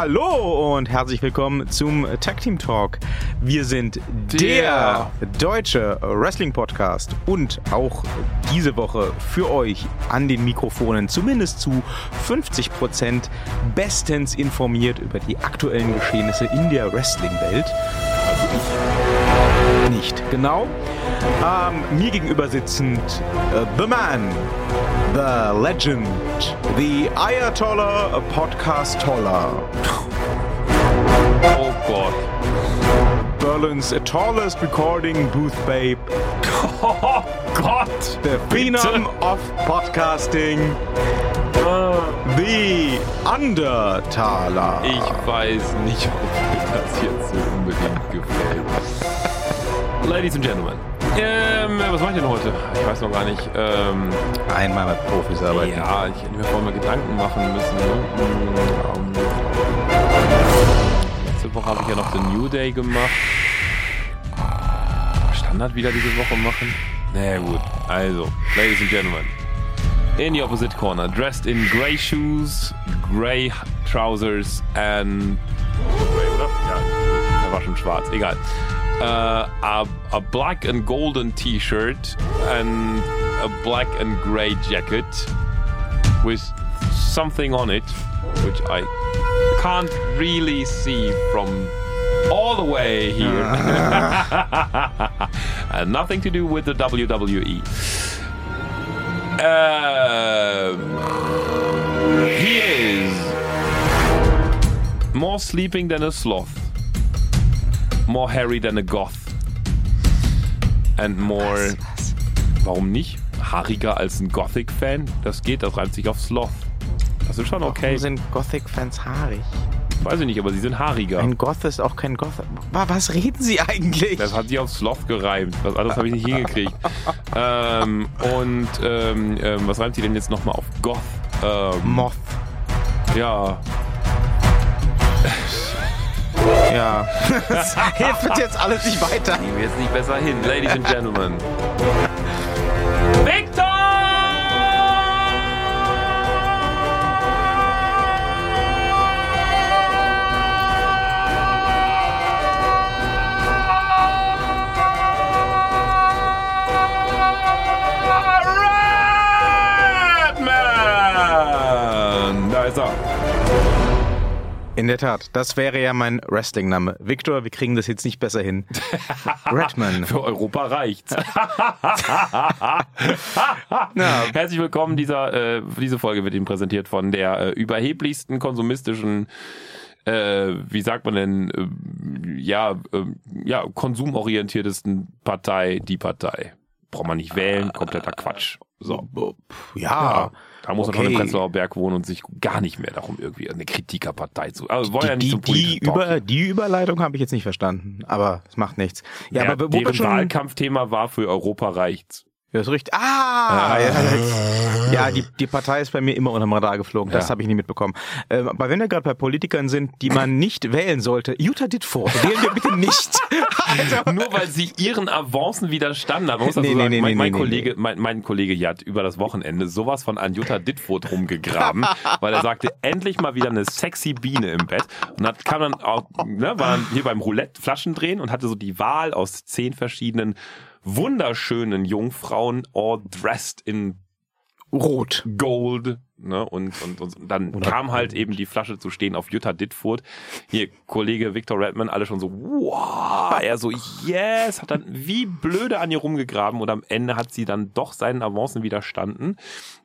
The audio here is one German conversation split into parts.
Hallo und herzlich willkommen zum Tag Team Talk. Wir sind der, der deutsche Wrestling Podcast und auch diese Woche für euch an den Mikrofonen zumindest zu 50 Prozent bestens informiert über die aktuellen Geschehnisse in der Wrestling-Welt. Also ich nicht. Genau. Ähm, mir gegenüber sitzend uh, The Man, The Legend, The Ayatollah Podcast Toller. Oh Gott. Berlin's tallest recording booth babe. Oh Gott. The Phenom of Podcasting. Uh. The Undertaler. Ich weiß nicht, ob mir das jetzt so unbedingt gefällt. Ladies and Gentlemen. Ähm, was mache ich denn heute? Ich weiß noch gar nicht. Ähm, Einmal mit Profis arbeiten. Ja, ich hätte mir vorher mal Gedanken machen müssen. Ne? Ähm, letzte Woche habe ich ja noch den New Day gemacht. Standard wieder diese Woche machen? Na naja, gut. Also, Ladies and Gentlemen. In the opposite corner, dressed in grey shoes, grey trousers and... Grey, oder? Ja, er war schon schwarz. Egal. Uh, a, a, black and golden t-shirt and a black and gray jacket with something on it which I can't really see from all the way here. and nothing to do with the WWE. Um, he is more sleeping than a sloth more hairy than a goth. And more. Was, was? Warum nicht? Haariger als ein Gothic-Fan? Das geht, das reimt sich auf Sloth. Das ist schon okay. Warum sind Gothic-Fans haarig? Weiß ich nicht, aber sie sind haariger. Ein Goth ist auch kein Goth. Was reden Sie eigentlich? Das hat sich auf Sloth gereimt. Was anderes habe ich nicht hingekriegt. ähm, und ähm, ähm, was reimt sie denn jetzt nochmal auf Goth? Ähm, Moth. Ja, ja. Das hilft jetzt alles nicht weiter. Nehmen wir jetzt nicht besser hin, Ladies and Gentlemen. In der Tat, das wäre ja mein Wrestling-Name. Victor, wir kriegen das jetzt nicht besser hin. Redman. Für Europa reicht's. Herzlich willkommen. Dieser, äh, diese Folge wird Ihnen präsentiert von der äh, überheblichsten konsumistischen äh, wie sagt man denn, äh, ja, äh, ja, konsumorientiertesten Partei, die Partei. Braucht man nicht wählen, kompletter Quatsch. So. Ja. Da muss okay. man schon im Prenzlauer Berg wohnen und sich gar nicht mehr darum irgendwie eine Kritikerpartei zu. Also wollen die, ja nicht zum die, über, die Überleitung habe ich jetzt nicht verstanden, aber es macht nichts. Ja, ja aber wo deren schon Wahlkampfthema war für Europa reicht's. Ja, ist richtig. Ah! Ja, ja die, die Partei ist bei mir immer unterm Radar geflogen. Das ja. habe ich nie mitbekommen. Äh, aber wenn wir gerade bei Politikern sind, die man nicht wählen sollte, Jutta Dittfurt, wählen wir bitte nicht. also. Nur weil sie ihren Avancen widerstanden hat. Man muss nee, nee, sagen, nee, mein, mein Kollege, Mein, mein Kollege hier hat über das Wochenende sowas von an Jutta Dittfurt rumgegraben, weil er sagte, endlich mal wieder eine sexy Biene im Bett. Und hat, kam dann auch, ne, war dann hier beim Roulette Flaschen drehen und hatte so die Wahl aus zehn verschiedenen wunderschönen Jungfrauen all dressed in Rot. Gold. Ne? Und, und, und dann Oder kam halt eben die Flasche zu stehen auf Jutta Dittfurt. Hier, Kollege Victor Redman, alle schon so, wow, er so, yes, hat dann wie blöde an ihr rumgegraben und am Ende hat sie dann doch seinen Avancen widerstanden.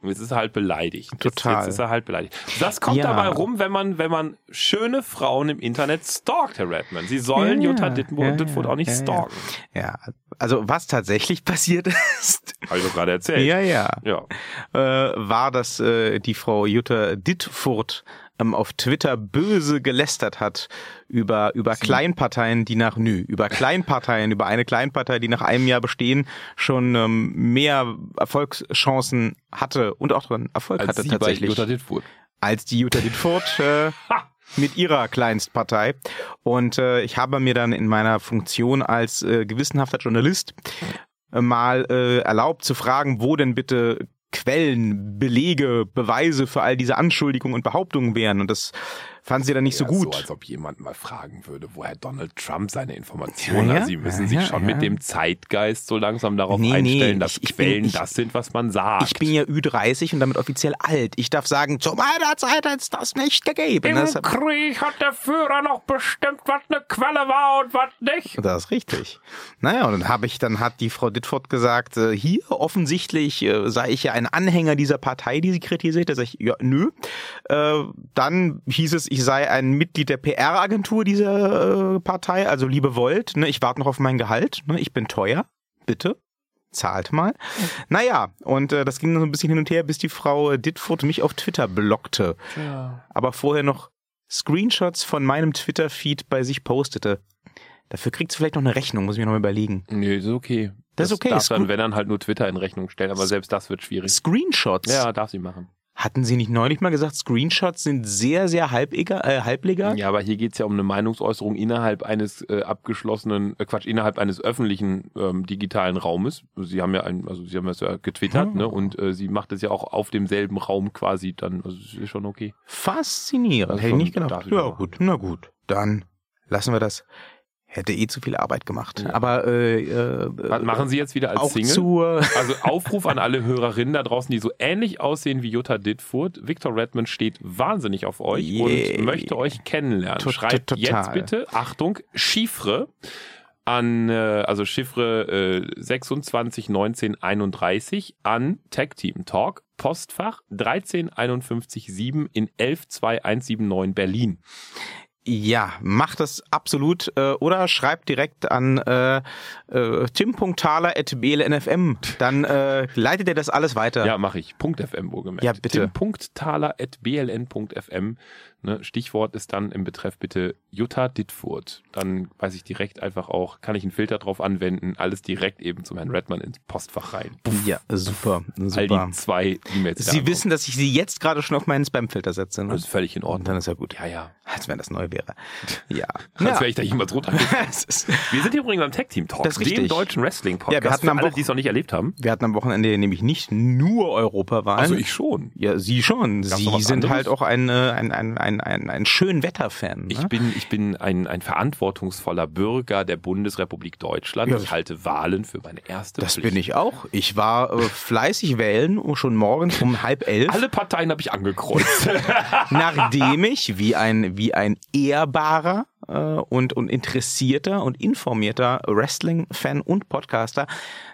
Und jetzt ist er halt beleidigt. Total. Jetzt, jetzt ist er halt beleidigt. Das kommt ja. dabei rum, wenn man, wenn man schöne Frauen im Internet stalkt, Herr Redman. Sie sollen ja, Jutta Dittfurt, ja, Dittfurt auch nicht stalken. Ja, also was tatsächlich passiert ist. Habe ich doch gerade erzählt. Ja, ja. ja. Äh, war, dass äh, die Frau Jutta Dittfurt ähm, auf Twitter böse gelästert hat über über Sie. Kleinparteien, die nach nö, über Kleinparteien, über eine Kleinpartei, die nach einem Jahr bestehen schon ähm, mehr Erfolgschancen hatte und auch dran Erfolg als hatte Sie tatsächlich. Bei Jutta Dittfurt. Als die Jutta Dittfurt äh, mit ihrer Kleinstpartei. Und äh, ich habe mir dann in meiner Funktion als äh, gewissenhafter Journalist äh, mal äh, erlaubt zu fragen, wo denn bitte Quellen, Belege, Beweise für all diese Anschuldigungen und Behauptungen wären. Und das fanden sie dann nicht so gut. So, als ob jemand mal fragen würde, woher Donald Trump seine Informationen Ja, hat. Sie müssen sich schon mit dem Zeitgeist so langsam darauf Nee, nee, einstellen, dass ich- ich bin- Quellen ich- das sind, was man sagt. ich bin ja Ü30 und damit offiziell alt. Ich darf sagen, zu meiner Zeit hat es das nicht gegeben. Das, Krieg hat der Führer noch bestimmt, was eine Quelle war und was nicht. das ist richtig. Naja, und dann habe ich, dann hat die Frau Ditford gesagt, äh, hier offensichtlich äh, sei ich ja ein Anhänger dieser Partei, die sie kritisiert. Da sag ich, ja, nö. Äh, dann hieß es, ich sei ein Mitglied der PR-Agentur dieser äh, Partei, also liebe Volt, ne, ich warte noch auf mein Gehalt, ne, ich bin teuer, bitte. Zahlt mal. Naja, und äh, das ging dann so ein bisschen hin und her, bis die Frau Ditford mich auf Twitter blockte. Aber vorher noch Screenshots von meinem Twitter-Feed bei sich postete. Dafür kriegt sie vielleicht noch eine Rechnung, muss ich mir noch mal überlegen. Nee, ist okay. Das ist okay, Darf ist dann, wenn dann halt nur Twitter in Rechnung stellen, aber selbst das wird schwierig. Screenshots? Ja, darf sie machen. Hatten Sie nicht neulich mal gesagt, Screenshots sind sehr, sehr halbegal, äh, halblegal? Ja, aber hier geht's ja um eine Meinungsäußerung innerhalb eines äh, abgeschlossenen, äh, Quatsch, innerhalb eines öffentlichen ähm, digitalen Raumes. Sie haben ja ein, also sie haben das ja getwittert, Ah. ne? Und äh, sie macht es ja auch auf demselben Raum quasi dann. Also es ist schon okay. Faszinierend. Das Hätte ich nicht gedacht. Ja, gut, na gut. Dann lassen wir das. Hätte eh zu viel Arbeit gemacht. Ja. Aber äh, äh, Was machen Sie jetzt wieder als Single? zur Also Aufruf an alle Hörerinnen da draußen, die so ähnlich aussehen wie Jutta Ditfurt. Victor Redmond steht wahnsinnig auf euch Yay. und möchte euch kennenlernen. Tot- Schreibt total. jetzt bitte, Achtung, Chiffre an, äh, also Chiffre äh, 261931 an Tag Team Talk, Postfach 13557 in 112179 Berlin. Ja, macht das absolut äh, oder schreibt direkt an äh, äh, tim.thaler.blnfm. Dann äh, leitet er das alles weiter. Ja, mache ich. Punkt .fm wohlgemerkt. Ja, bitte. Tim.thaler.bln.fm. Ne, Stichwort ist dann im Betreff bitte Jutta Dittfurt. Dann weiß ich direkt einfach auch, kann ich einen Filter drauf anwenden, alles direkt eben zum Herrn Redmann ins Postfach rein. Ja, super, All super. die zwei E-Mails. Sie wissen, dass ich sie jetzt gerade schon auf meinen Spamfilter setze. Ne? das ist völlig in Und Ordnung. dann ist ja gut. Ja, ja. Als wenn das neu wäre. Ja. Als ja. wäre ich da jemals runter. Es ist- Wir sind hier übrigens am Tag Team Talk, Das ist dem richtig. deutschen Wrestling-Podcast. Ja, wir hatten für am alle, die es noch nicht erlebt haben. Wir hatten am Wochenende nämlich nicht nur Europawahlen. Also ich schon. Ja, Sie schon. Gab's Sie sind anderes? halt auch ein, äh, ein, ein, ein, ein, ein schön Wetterfan. Ich Ne? bin, ich bin ein, ein verantwortungsvoller Bürger der Bundesrepublik Deutschland. Ja, ich halte Wahlen für meine erste Das Pflicht. bin ich auch. Ich war äh, fleißig wählen, schon morgens um halb elf, Alle Parteien habe ich angekreuzt. nachdem ich wie ein, wie ein ehrbarer äh, und, und interessierter und informierter Wrestling-Fan und Podcaster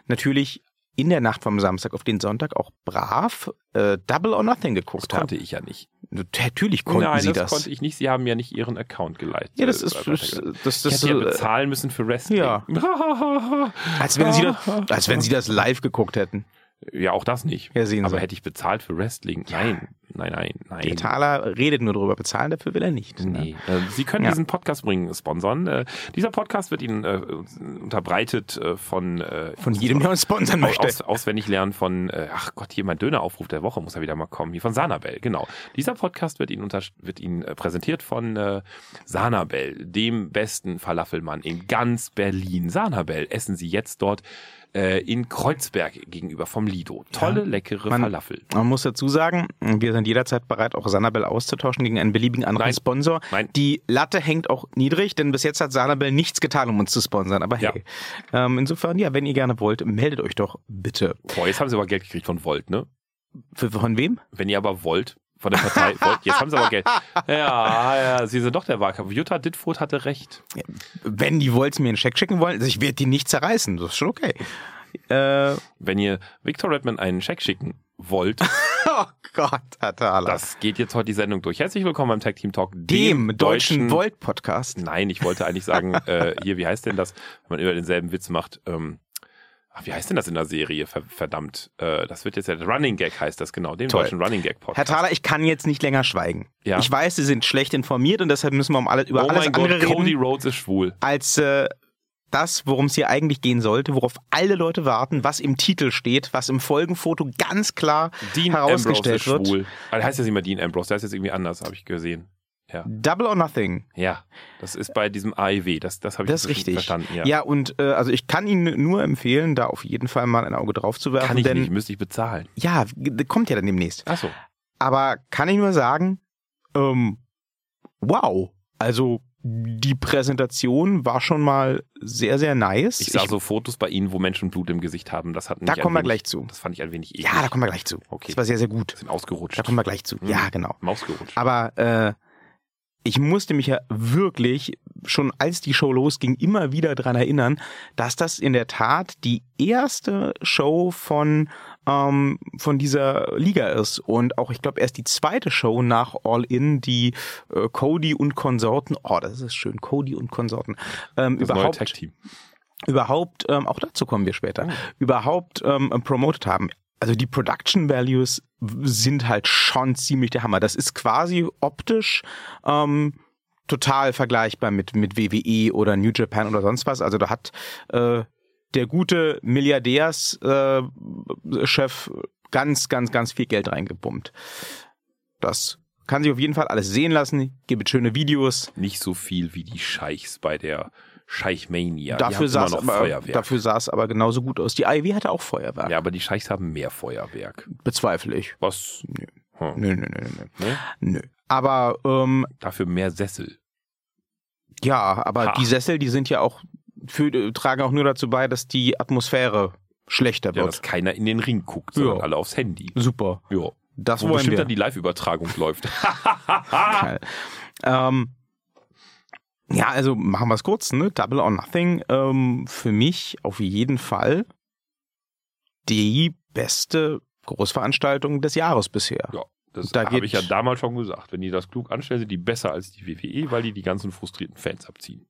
natürlich in der Nacht vom Samstag auf den Sonntag auch brav äh, Double or Nothing Das geguckt habe. konnte ich ja nicht. Natürlich konnten Nein, Sie das, das. konnte ich nicht. Sie haben ja nicht Ihren Account geleitet. ja, das ist, das, das, ich das, hätte ja bezahlen müssen für Wrestling. Ja. als wenn Sie das, als wenn Sie das live geguckt hätten. Ja, auch das nicht. Ja, sehen Aber Sie. hätte ich bezahlt für Wrestling? Nein, nein, nein, nein. Der Taler redet nur drüber, bezahlen dafür will er nicht. ne? Nee. Äh, Sie können Ja. diesen Podcast bringen, sponsern. Äh, dieser Podcast wird Ihnen äh, unterbreitet von, Von jedem, der uns sponsern möchte. Aus, auswendig lernen von, ach Gott, hier mein Döneraufruf der Woche muss ja wieder mal kommen, hier von Sanabel, genau. Dieser Podcast wird Ihnen, unter, wird Ihnen präsentiert von Sanabel, dem besten Falafelmann in ganz Berlin. Sanabel, essen Sie jetzt dort äh, in Kreuzberg gegenüber vom Lido. Tolle, leckere man- Falafel. Man muss dazu sagen, wir sind jederzeit bereit, auch Sanabel auszutauschen gegen einen beliebigen anderen Nein. Sponsor. Nein. Die Latte hängt auch niedrig, denn bis jetzt hat Sanabel nichts getan, um uns zu sponsern. Aber hey, ähm, insofern, ja, wenn ihr gerne wollt, meldet euch doch bitte. Boah, jetzt haben Sie aber Geld gekriegt von Volt, ne? Von wem? Wenn ihr aber wollt, von der Partei, Volt, jetzt haben Sie aber Geld. Ja, ja, Sie sind doch der Wahlkampf. Jutta Dittfurt hatte recht. Wenn die Volts mir einen Scheck schicken wollen, also ich werde die nicht zerreißen, das ist schon okay. Äh, Wenn ihr Victor Redman einen Scheck schicken wollt, oh Gott, Thaler. Das geht jetzt heute die Sendung durch. Herzlich willkommen beim Tag Team Talk, dem deutschen Volt-Podcast. Nein, ich wollte eigentlich sagen, äh, hier, wie heißt denn das, wenn man immer denselben Witz macht? Ähm, ach, wie heißt denn das in der Serie? Ver verdammt. Äh, das wird jetzt ja Running Gag heißt das, genau, dem Toll. deutschen Running Gag Herr Podcast. Thaler, ich kann jetzt nicht länger schweigen. Ja. Ich weiß, Sie sind schlecht informiert und deshalb müssen wir um alle, über oh alles mein andere Gott, reden. Cody Rhodes ist schwul. als äh, das, worum es hier eigentlich gehen sollte, worauf alle Leute warten, was im Titel steht, was im Folgenfoto ganz klar Dean Ambrose herausgestellt ist wird. schwul. Der heißt jetzt nicht mehr Dean Ambrose, der ist jetzt irgendwie anders, habe ich gesehen. Ja. Double or Nothing. Ja, das ist bei diesem AEW, das, das habe ich Das ist richtig. verstanden. Ja. Ja, und äh, also ich kann Ihnen nur empfehlen, da auf jeden Fall mal ein Auge drauf zu werfen. Kann ich denn, nicht, müsste ich bezahlen. Ja, kommt ja dann demnächst. Achso. Aber kann ich nur sagen, ähm, wow. Also die Präsentation war schon mal sehr, sehr nice. Ich sah so Fotos bei Ihnen, wo Menschen Blut im Gesicht haben. Das hat mich da kommen wir gleich zu. Das fand ich ein wenig eklig. Ja, da kommen wir gleich zu. Okay. Das war sehr, sehr gut. sind ausgerutscht. Da kommen wir gleich zu. Mhm. Ja, genau. Mausgerutscht. Aber äh, ich musste mich ja wirklich schon als die Show losging immer wieder dran erinnern, dass das in der Tat die erste Show von ähm, von dieser Liga ist und auch ich glaube erst die zweite Show nach All In, die äh, Cody und Konsorten. Oh, das ist schön, Cody und Konsorten. Ähm, das neue überhaupt überhaupt, ähm, auch dazu kommen wir später, Oh. überhaupt ähm, promoted haben. Also die Production Values sind halt schon ziemlich der Hammer. Das ist quasi optisch ähm, total vergleichbar mit, mit WWE oder New Japan oder sonst was. Also da hat äh, der gute Milliardärschef äh, ganz, ganz, ganz viel Geld reingepumpt. Das kann sich auf jeden Fall alles sehen lassen. Gibt schöne Videos. Nicht so viel wie die Scheichs bei der Scheichmania. dafür, sah es immer noch aber, Feuerwerk. dafür sah es aber genauso gut aus. Die IW hatte auch Feuerwerk. ja, aber die Scheichs haben mehr Feuerwerk. Bezweifle ich. Was? Nö. Hm. Nö, nö, nö, nö. Ne? Nö. Aber ähm, Dafür mehr Sessel. ja, aber Ha. die Sessel, die sind ja auch für, tragen auch nur dazu bei, dass die Atmosphäre schlechter Ja, dass wird. keiner in den Ring guckt, sondern Ja. alle aufs Handy. Super. Ja. Das Wo wollen bestimmt wir. dann die Live-Übertragung läuft. Ähm, ja, also machen wir es kurz, ne? Double or Nothing. Ähm, für mich auf jeden Fall die beste Großveranstaltung des Jahres bisher. Ja, das Da habe ich ja damals schon gesagt. Wenn die das klug anstellen, sind die besser als die WWE, weil die die ganzen frustrierten Fans abziehen.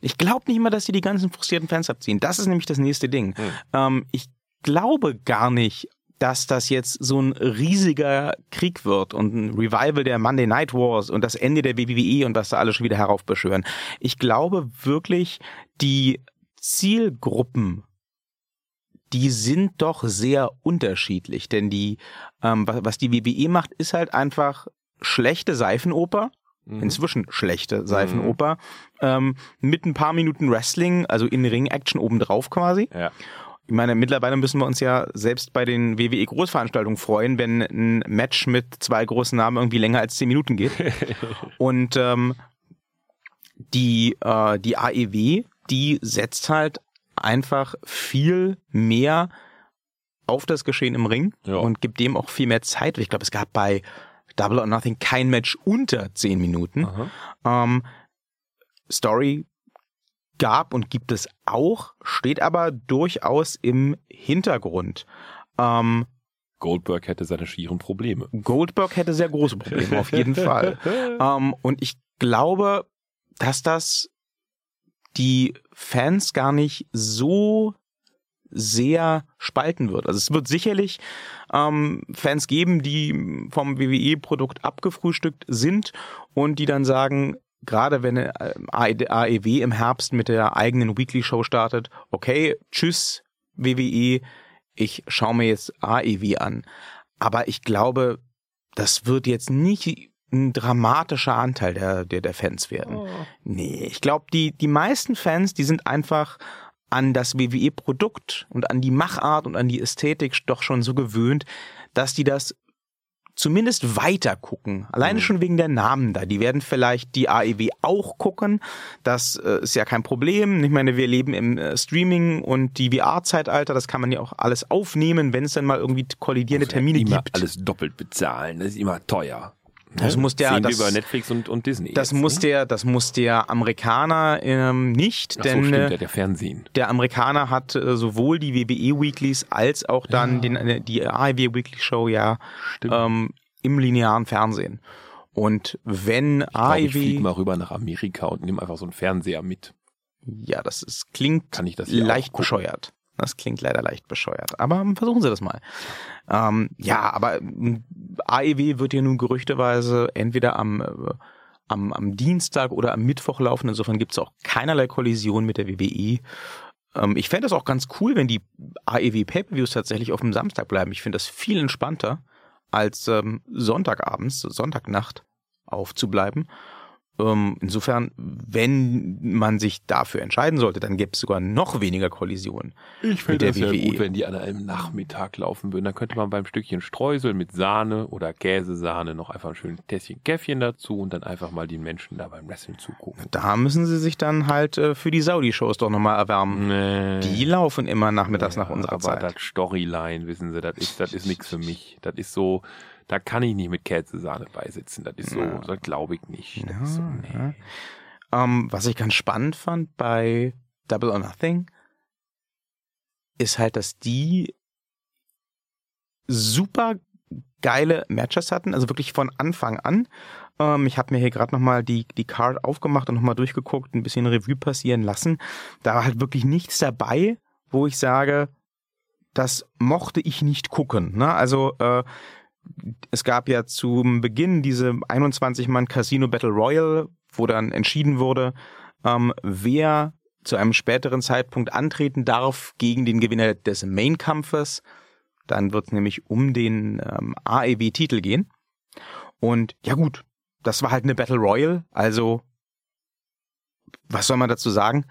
Ich glaube nicht mal, dass die die ganzen frustrierten Fans abziehen. Das ist nämlich das nächste Ding. Hm. Ähm, ich glaube gar nicht, dass das jetzt so ein riesiger Krieg wird und ein Revival der Monday Night Wars und das Ende der WWE und was da alle schon wieder heraufbeschwören. Ich glaube wirklich, die Zielgruppen, die sind doch sehr unterschiedlich, denn die, ähm, was, was die WWE macht, ist halt einfach schlechte Seifenoper Mhm. inzwischen schlechte Seifenoper, ähm, mit ein paar Minuten Wrestling, also in Ring-Action obendrauf quasi. Ja. Ich meine, mittlerweile müssen wir uns ja selbst bei den WWE-Großveranstaltungen freuen, wenn ein Match mit zwei großen Namen irgendwie länger als zehn Minuten geht. Und ähm, die, äh, die AEW, die setzt halt einfach viel mehr auf das Geschehen im Ring Ja. und gibt dem auch viel mehr Zeit. Ich glaube, es gab bei Double or Nothing kein Match unter zehn Minuten. Ähm, Story gab und gibt es auch, steht aber durchaus im Hintergrund. Ähm, Goldberg hätte seine schieren Probleme. Goldberg hätte sehr große Probleme, auf jeden Fall. Ähm, und ich glaube, dass das die Fans gar nicht so sehr spalten wird. Also es wird sicherlich ähm, Fans geben, die vom WWE-Produkt abgefrühstückt sind und die dann sagen, gerade wenn äh, AEW im Herbst mit der eigenen Weekly-Show startet, okay, tschüss WWE, ich schaue mir jetzt AEW an. Aber ich glaube, das wird jetzt nicht ein dramatischer Anteil der, der, der Fans werden. Nee, ich glaube, die, die meisten Fans, die sind einfach an das WWE-Produkt und an die Machart und an die Ästhetik doch schon so gewöhnt, dass die das zumindest weiter gucken. Alleine Mhm. schon wegen der Namen da. Die werden vielleicht die AEW auch gucken. Das äh, ist ja kein Problem. Ich meine, wir leben im äh, Streaming und die VR-Zeitalter. Das kann man ja auch alles aufnehmen, wenn es dann mal irgendwie kollidierende Termine immer gibt. alles doppelt bezahlen. Das ist immer teuer. Das Ne? muss der- Sehen das- über Netflix und, und Disney. Das jetzt, muss ne? der, das muss der Amerikaner ähm, nicht, Ach so, denn stimmt, äh, der, der Fernsehen. der Amerikaner hat äh, sowohl die WWE Weeklies als auch dann den, äh, die AEW Weekly Show ja Stimmt. ähm, im linearen Fernsehen. Und wenn ich glaube, ich fliege AEW, mal rüber nach Amerika und nehme einfach so einen Fernseher mit. ja, das ist, klingt Kann ich das leicht bescheuert. Das klingt leider leicht bescheuert. Aber versuchen Sie das mal. Ähm, ja, aber AEW wird ja nun gerüchteweise entweder am, äh, am, am Dienstag oder am Mittwoch laufen. Insofern gibt es auch keinerlei Kollision mit der WWE. Ähm, ich fände das auch ganz cool, wenn die AEW Pay-Per-Views tatsächlich auf dem Samstag bleiben. Ich finde das viel entspannter, als ähm, Sonntagabends, Sonntagnacht aufzubleiben. Ähm, insofern, wenn man sich dafür entscheiden sollte, dann gäbe es sogar noch weniger Kollisionen. Ich finde das ja gut, wenn die an einem Nachmittag laufen würden. Dann könnte man beim Stückchen Streusel mit Sahne oder Käsesahne noch einfach ein schönes Tässchen Käffchen dazu und dann einfach mal den Menschen da beim Wrestling zugucken. Da müssen sie sich dann halt äh, für die Saudi-Shows doch nochmal erwärmen. Nee. Die laufen immer nachmittags ja, nach unserer aber Zeit. Aber das Storyline, wissen Sie, das ist, das ist nichts für mich. Das ist so, da kann ich nicht mit Käsesahne beisitzen. Das ist so, ja. das glaube ich nicht. Ja, so, nee. ja. um, ähm, was ich ganz spannend fand bei Double or Nothing, ist halt, dass die super geile Matches hatten, also wirklich von Anfang an. Ähm, ich habe mir hier gerade nochmal die, die Card aufgemacht und nochmal durchgeguckt, ein bisschen Revue passieren lassen. Da war halt wirklich nichts dabei, wo ich sage, das mochte ich nicht gucken. Ne? Also äh, es gab ja zum Beginn diese 21-Mann Casino Battle Royale, wo dann entschieden wurde, ähm, wer zu einem späteren Zeitpunkt antreten darf gegen den Gewinner des Main-Kampfes. Dann wird es nämlich um den ähm, AEW-Titel gehen. Und ja gut, das war halt eine Battle Royale, also was soll man dazu sagen?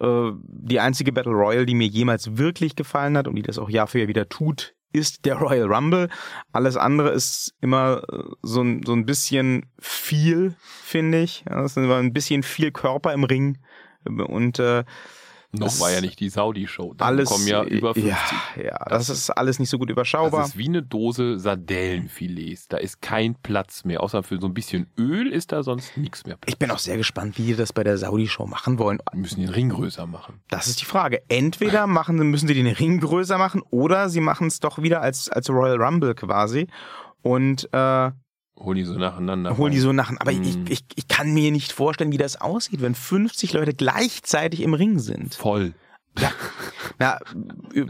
Äh, die einzige Battle Royale, die mir jemals wirklich gefallen hat und die das auch Jahr für Jahr wieder tut, ist der Royal Rumble. Alles andere ist immer äh, so ein, so ein bisschen viel, finde ich. Es ist immer ein bisschen viel Körper im Ring. Und äh, noch war ja nicht die Saudi-Show. Da alles, kommen ja über 50. Ja, ja das, das, ist alles nicht so gut überschaubar. Das ist wie eine Dose Sardellenfilets. Da ist kein Platz mehr. Außer für so ein bisschen Öl ist da sonst nichts mehr Platz. Ich bin auch sehr gespannt, wie die das bei der Saudi-Show machen wollen. Die müssen den Ring größer machen. Das ist die Frage. Entweder machen, müssen sie den Ring größer machen oder sie machen es doch wieder als, als Royal Rumble quasi. Und äh, Hol die so nacheinander. Hol die so nacheinander. Aber ich, ich, ich kann mir nicht vorstellen, wie das aussieht, wenn 50 Leute gleichzeitig im Ring sind. Voll. Ja. Na,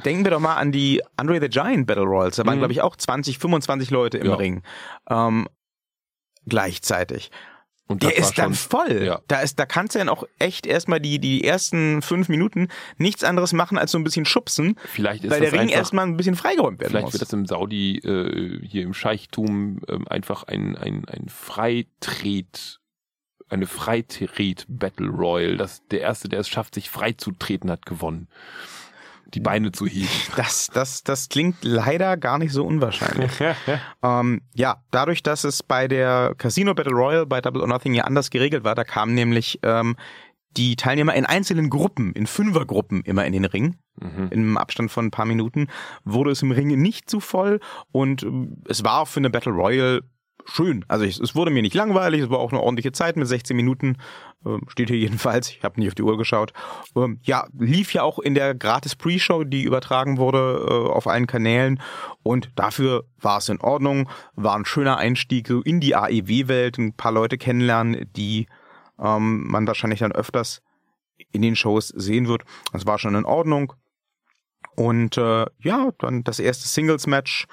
denken wir doch mal an die Andre the Giant Battle Royals. Da waren, mhm. glaube ich, auch 20, 25 Leute im ja. Ring. Ähm, gleichzeitig. Und der ist dann voll. Ja. Da ist, da kannst du dann auch echt erstmal die, die ersten fünf Minuten nichts anderes machen als so ein bisschen schubsen. Vielleicht ist weil der Ring einfach, erstmal ein bisschen freigeräumt werden vielleicht muss. wird das im Saudi, äh, hier im Scheichtum, äh, einfach ein, ein, ein Freitret, eine Freitret Battle Royal. Das, der erste, der es schafft, sich freizutreten, hat gewonnen die Beine zu heben. Das, das, das klingt leider gar nicht so unwahrscheinlich. ähm, ja, dadurch, dass es bei der Casino Battle Royale bei Double or Nothing ja anders geregelt war, da kamen nämlich ähm, die Teilnehmer in einzelnen Gruppen, in Fünfergruppen immer in den Ring. Mhm. Im Abstand von ein paar Minuten wurde es im Ring nicht zu voll und äh, es war für eine Battle Royale schön. Also ich, es wurde mir nicht langweilig, es war auch eine ordentliche Zeit mit 16 Minuten. Ähm, steht hier jedenfalls, ich habe nicht auf die Uhr geschaut. Ähm, ja, lief ja auch in der gratis Pre-Show, die übertragen wurde äh, auf allen Kanälen. Und dafür war es in Ordnung, war ein schöner Einstieg in die AEW-Welt, ein paar Leute kennenlernen, die ähm, man wahrscheinlich dann öfters in den Shows sehen wird. Das war schon in Ordnung. Und äh, ja, dann das erste Singles-Match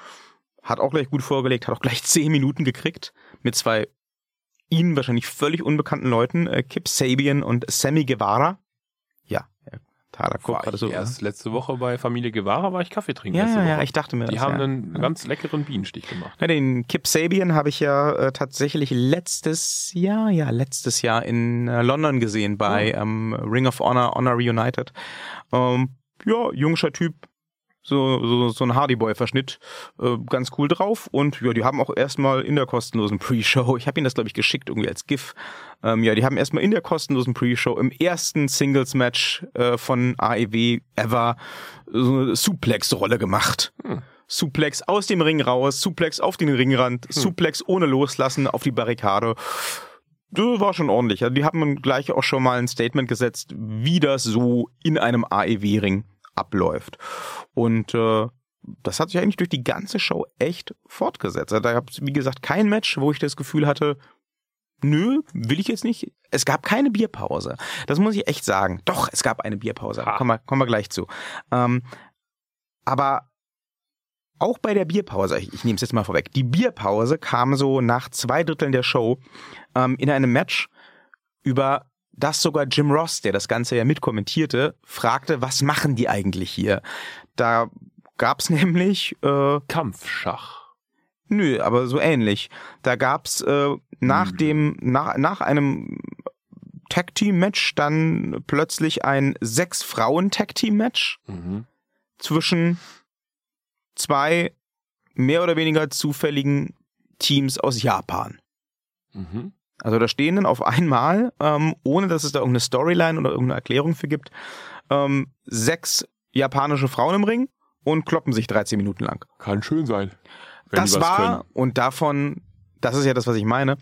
hat auch gleich gut vorgelegt, hat auch gleich zehn Minuten gekriegt mit zwei ihnen wahrscheinlich völlig unbekannten Leuten, äh, Kip Sabian und Sammy Guevara. Ja, Tara guckt gerade so. Erst letzte Woche bei Familie Guevara war ich Kaffee trinken. Ja, ja, ja, ich dachte mir Die das, haben ja. einen ganz leckeren Bienenstich gemacht. Ja, den Kip Sabian habe ich ja äh, tatsächlich letztes Jahr, ja, letztes Jahr in äh, London gesehen bei oh. ähm, Ring of Honor, Honor Reunited. Ähm, ja, jungscher Typ, so, so, so ein Hardy-Boy-Verschnitt äh, ganz cool drauf. Und ja, die haben auch erstmal in der kostenlosen Pre-Show, ich habe ihnen das, glaube ich, geschickt, irgendwie als GIF. Ähm, ja, die haben erstmal in der kostenlosen Pre-Show im ersten Singles-Match äh, von AEW ever so eine Suplex-Rolle gemacht. Hm. Suplex aus dem Ring raus, Suplex auf den Ringrand, hm. Suplex ohne Loslassen auf die Barrikade. Das war schon ordentlich. Also die haben gleich auch schon mal ein Statement gesetzt, wie das so in einem AEW-Ring abläuft. Und äh, das hat sich eigentlich durch die ganze Show echt fortgesetzt. Also da gab es, wie gesagt, kein Match, wo ich das Gefühl hatte, nö, will ich jetzt nicht. Es gab keine Bierpause. Das muss ich echt sagen. Doch, es gab eine Bierpause. Kommen wir, kommen wir gleich zu. Ähm, aber auch bei der Bierpause, ich, ich nehme es jetzt mal vorweg, die Bierpause kam so nach zwei Dritteln der Show ähm, in einem Match über dass sogar Jim Ross, der das Ganze ja mitkommentierte, fragte, was machen die eigentlich hier? Da gab's nämlich äh, Kampfschach. Nö, aber so ähnlich. Da gab's äh, nach dem, nach, nach einem Tag Team Match dann plötzlich ein sechs Frauen Tag Team Match Mhm. zwischen zwei mehr oder weniger zufälligen Teams aus Japan. Mhm. Also da stehen dann auf einmal, ähm, ohne dass es da irgendeine Storyline oder irgendeine Erklärung für gibt, ähm, sechs japanische Frauen im Ring und kloppen sich 13 Minuten lang. Kann schön sein. das war, können. und davon, das ist ja das, was ich meine,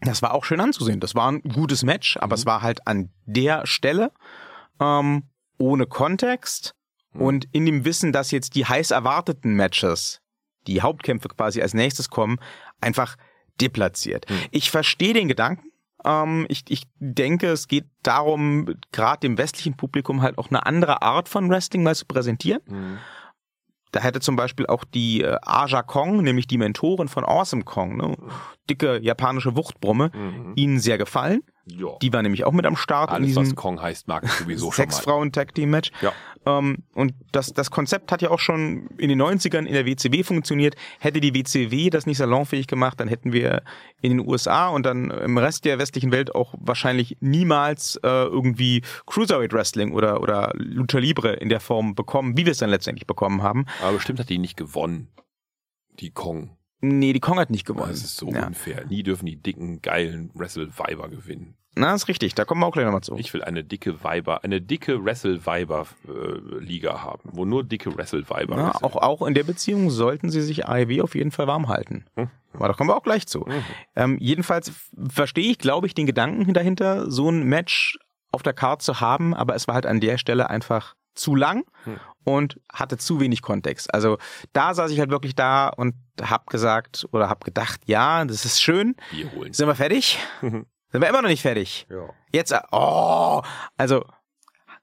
das war auch schön anzusehen. Das war ein gutes Match, aber Mhm. es war halt an der Stelle ähm, ohne Kontext Mhm. und in dem Wissen, dass jetzt die heiß erwarteten Matches, die Hauptkämpfe quasi als nächstes kommen, einfach deplatziert. Mhm. Ich verstehe den Gedanken. Ähm, ich, ich denke, es geht darum, gerade dem westlichen Publikum halt auch eine andere Art von Wrestling mal zu präsentieren. Mhm. Da hätte zum Beispiel auch die äh, Aja Kong, nämlich die Mentorin von Awesome Kong, ne, dicke japanische Wuchtbrumme, Mhm. ihnen sehr gefallen. Ja. Die war nämlich auch mit am Start in Alles, was diesem Kong heißt, mag ich sowieso schon sechs mal. Frauen Tag Team Match. Ja. Ähm, und das, das Konzept hat ja auch schon in den 90ern in der WCW funktioniert. Hätte die WCW das nicht salonfähig gemacht, dann hätten wir in den USA und dann im Rest der westlichen Welt auch wahrscheinlich niemals äh, irgendwie Cruiserweight Wrestling oder, oder Lucha Libre in der Form bekommen, wie wir es dann letztendlich bekommen haben. Aber bestimmt hat die nicht gewonnen. Die Kong. Nee, die Kong hat nicht gewonnen. Das ist so ja. unfair. Nie dürfen die dicken, geilen Wrestle-Weiber gewinnen. Na, ist richtig, da kommen wir auch gleich nochmal zu. Ich will eine dicke Weiber, eine dicke Wrestle-Weiber-Liga haben, wo nur dicke Wrestle-Weiber Ja, wresteln. auch, auch in der Beziehung sollten sie sich AEW auf jeden Fall warm halten. Hm. Aber da kommen wir auch gleich zu. Mhm. Ähm, jedenfalls verstehe ich, glaube ich, den Gedanken dahinter, so ein Match auf der Karte zu haben, aber es war halt an der Stelle einfach zu lang Hm. Und hatte zu wenig Kontext. Also da saß ich halt wirklich da und hab gesagt oder hab gedacht, ja, das ist schön. Bier holen. Sind wir fertig? Sind wir immer noch nicht fertig? Ja. Jetzt, oh, also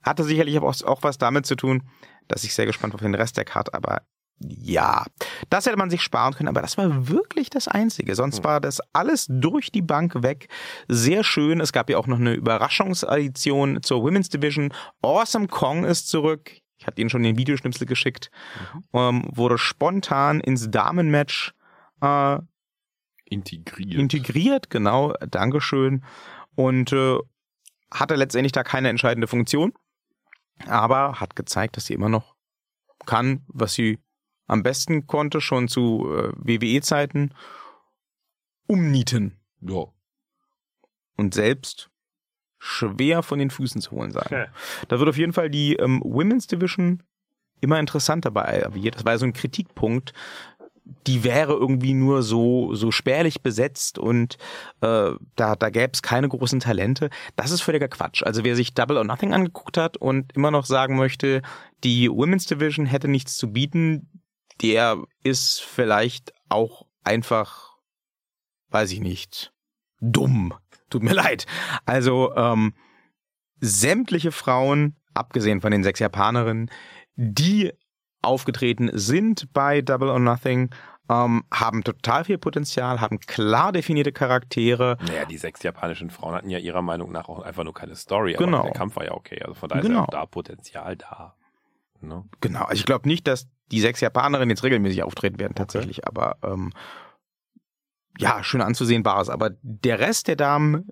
hatte sicherlich auch, auch was damit zu tun, dass ich sehr gespannt war auf den Rest der Karte, aber ja, das hätte man sich sparen können, aber das war wirklich das Einzige. Sonst Hm. war das alles durch die Bank weg. Sehr schön. Es gab ja auch noch eine Überraschungsaddition zur Women's Division. Awesome Kong ist zurück. Ich hatte Ihnen schon den Videoschnipsel geschickt. Mhm. Ähm, wurde spontan ins Damenmatch äh, Integriert. integriert, genau, Dankeschön. Und äh, hatte letztendlich da keine entscheidende Funktion, aber hat gezeigt, dass sie immer noch kann, was sie am besten konnte, schon zu äh, WWE-Zeiten, umnieten ja. und selbst schwer von den Füßen zu holen sein. Ja. Da wird auf jeden Fall die ähm, Women's Division immer interessanter bei AEW. Das war ja so ein Kritikpunkt. Die wäre irgendwie nur so so spärlich besetzt und äh, da da gäbe es keine großen Talente. Das ist völliger Quatsch. Also wer sich Double or Nothing angeguckt hat und immer noch sagen möchte, die Women's Division hätte nichts zu bieten, der ist vielleicht auch einfach, weiß ich nicht, dumm. Tut mir leid. Also ähm, sämtliche Frauen, abgesehen von den sechs Japanerinnen, die aufgetreten sind bei Double or Nothing, ähm, haben total viel Potenzial, haben klar definierte Charaktere. Naja, die sechs japanischen Frauen hatten ja ihrer Meinung nach auch einfach nur keine Story, Genau. aber der Kampf war ja okay. Also von daher ist Genau. ja auch da Potenzial da. Ne? Genau, also ich glaube nicht, dass die sechs Japanerinnen jetzt regelmäßig auftreten werden tatsächlich, aber ähm, ja, schön anzusehen war es. Aber der Rest der Damen,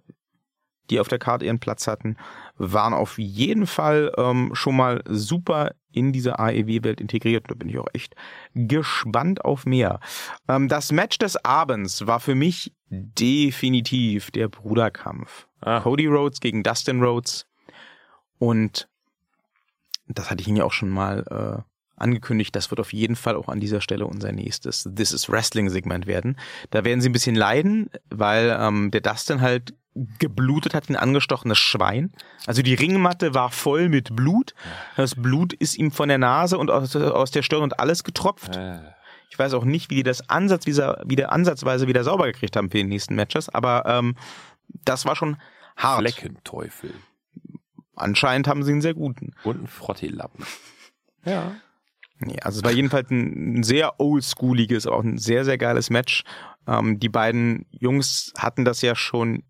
die auf der Karte ihren Platz hatten, waren auf jeden Fall ähm, schon mal super in diese AEW-Welt integriert. Da bin ich auch echt gespannt auf mehr. Ähm, das Match des Abends war für mich definitiv der Bruderkampf. Ah, Cody Rhodes gegen Dustin Rhodes. Und das hatte ich Ihnen ja auch schon mal äh, angekündigt, das wird auf jeden Fall auch an dieser Stelle unser nächstes This is Wrestling Segment werden. Da werden Sie ein bisschen leiden, weil ähm, der Dustin halt geblutet hat wie ein angestochenes Schwein. Also die Ringmatte war voll mit Blut. Das Blut ist ihm von der Nase und aus, aus der Stirn und alles getropft. äh, Ich weiß auch nicht, wie die das Ansatz wieder, wieder ansatzweise wieder sauber gekriegt haben für die nächsten Matches, aber ähm, das war schon hart. Fleckenteufel Anscheinend haben sie einen sehr guten. und ein Frottelappen. Ja. Nee, also es war jedenfalls ein, sehr oldschooliges, aber auch ein sehr, sehr geiles Match. Ähm, die beiden Jungs hatten das ja schon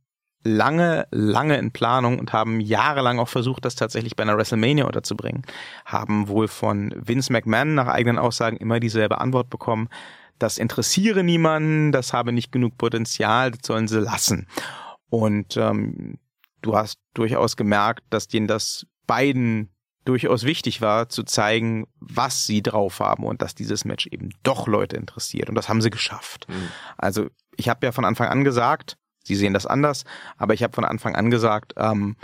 lange, lange in Planung und haben jahrelang auch versucht, das tatsächlich bei einer WrestleMania unterzubringen. Haben wohl von Vince McMahon nach eigenen Aussagen immer dieselbe Antwort bekommen. Das interessiere niemanden, das habe nicht genug Potenzial, das sollen sie lassen. Und ähm, du hast durchaus gemerkt, dass denen das beiden durchaus wichtig war, zu zeigen, was sie drauf haben und dass dieses Match eben doch Leute interessiert. Und das haben sie geschafft. Mhm. Also ich habe ja von Anfang an gesagt, sie sehen das anders, aber ich habe von Anfang an gesagt, ähm,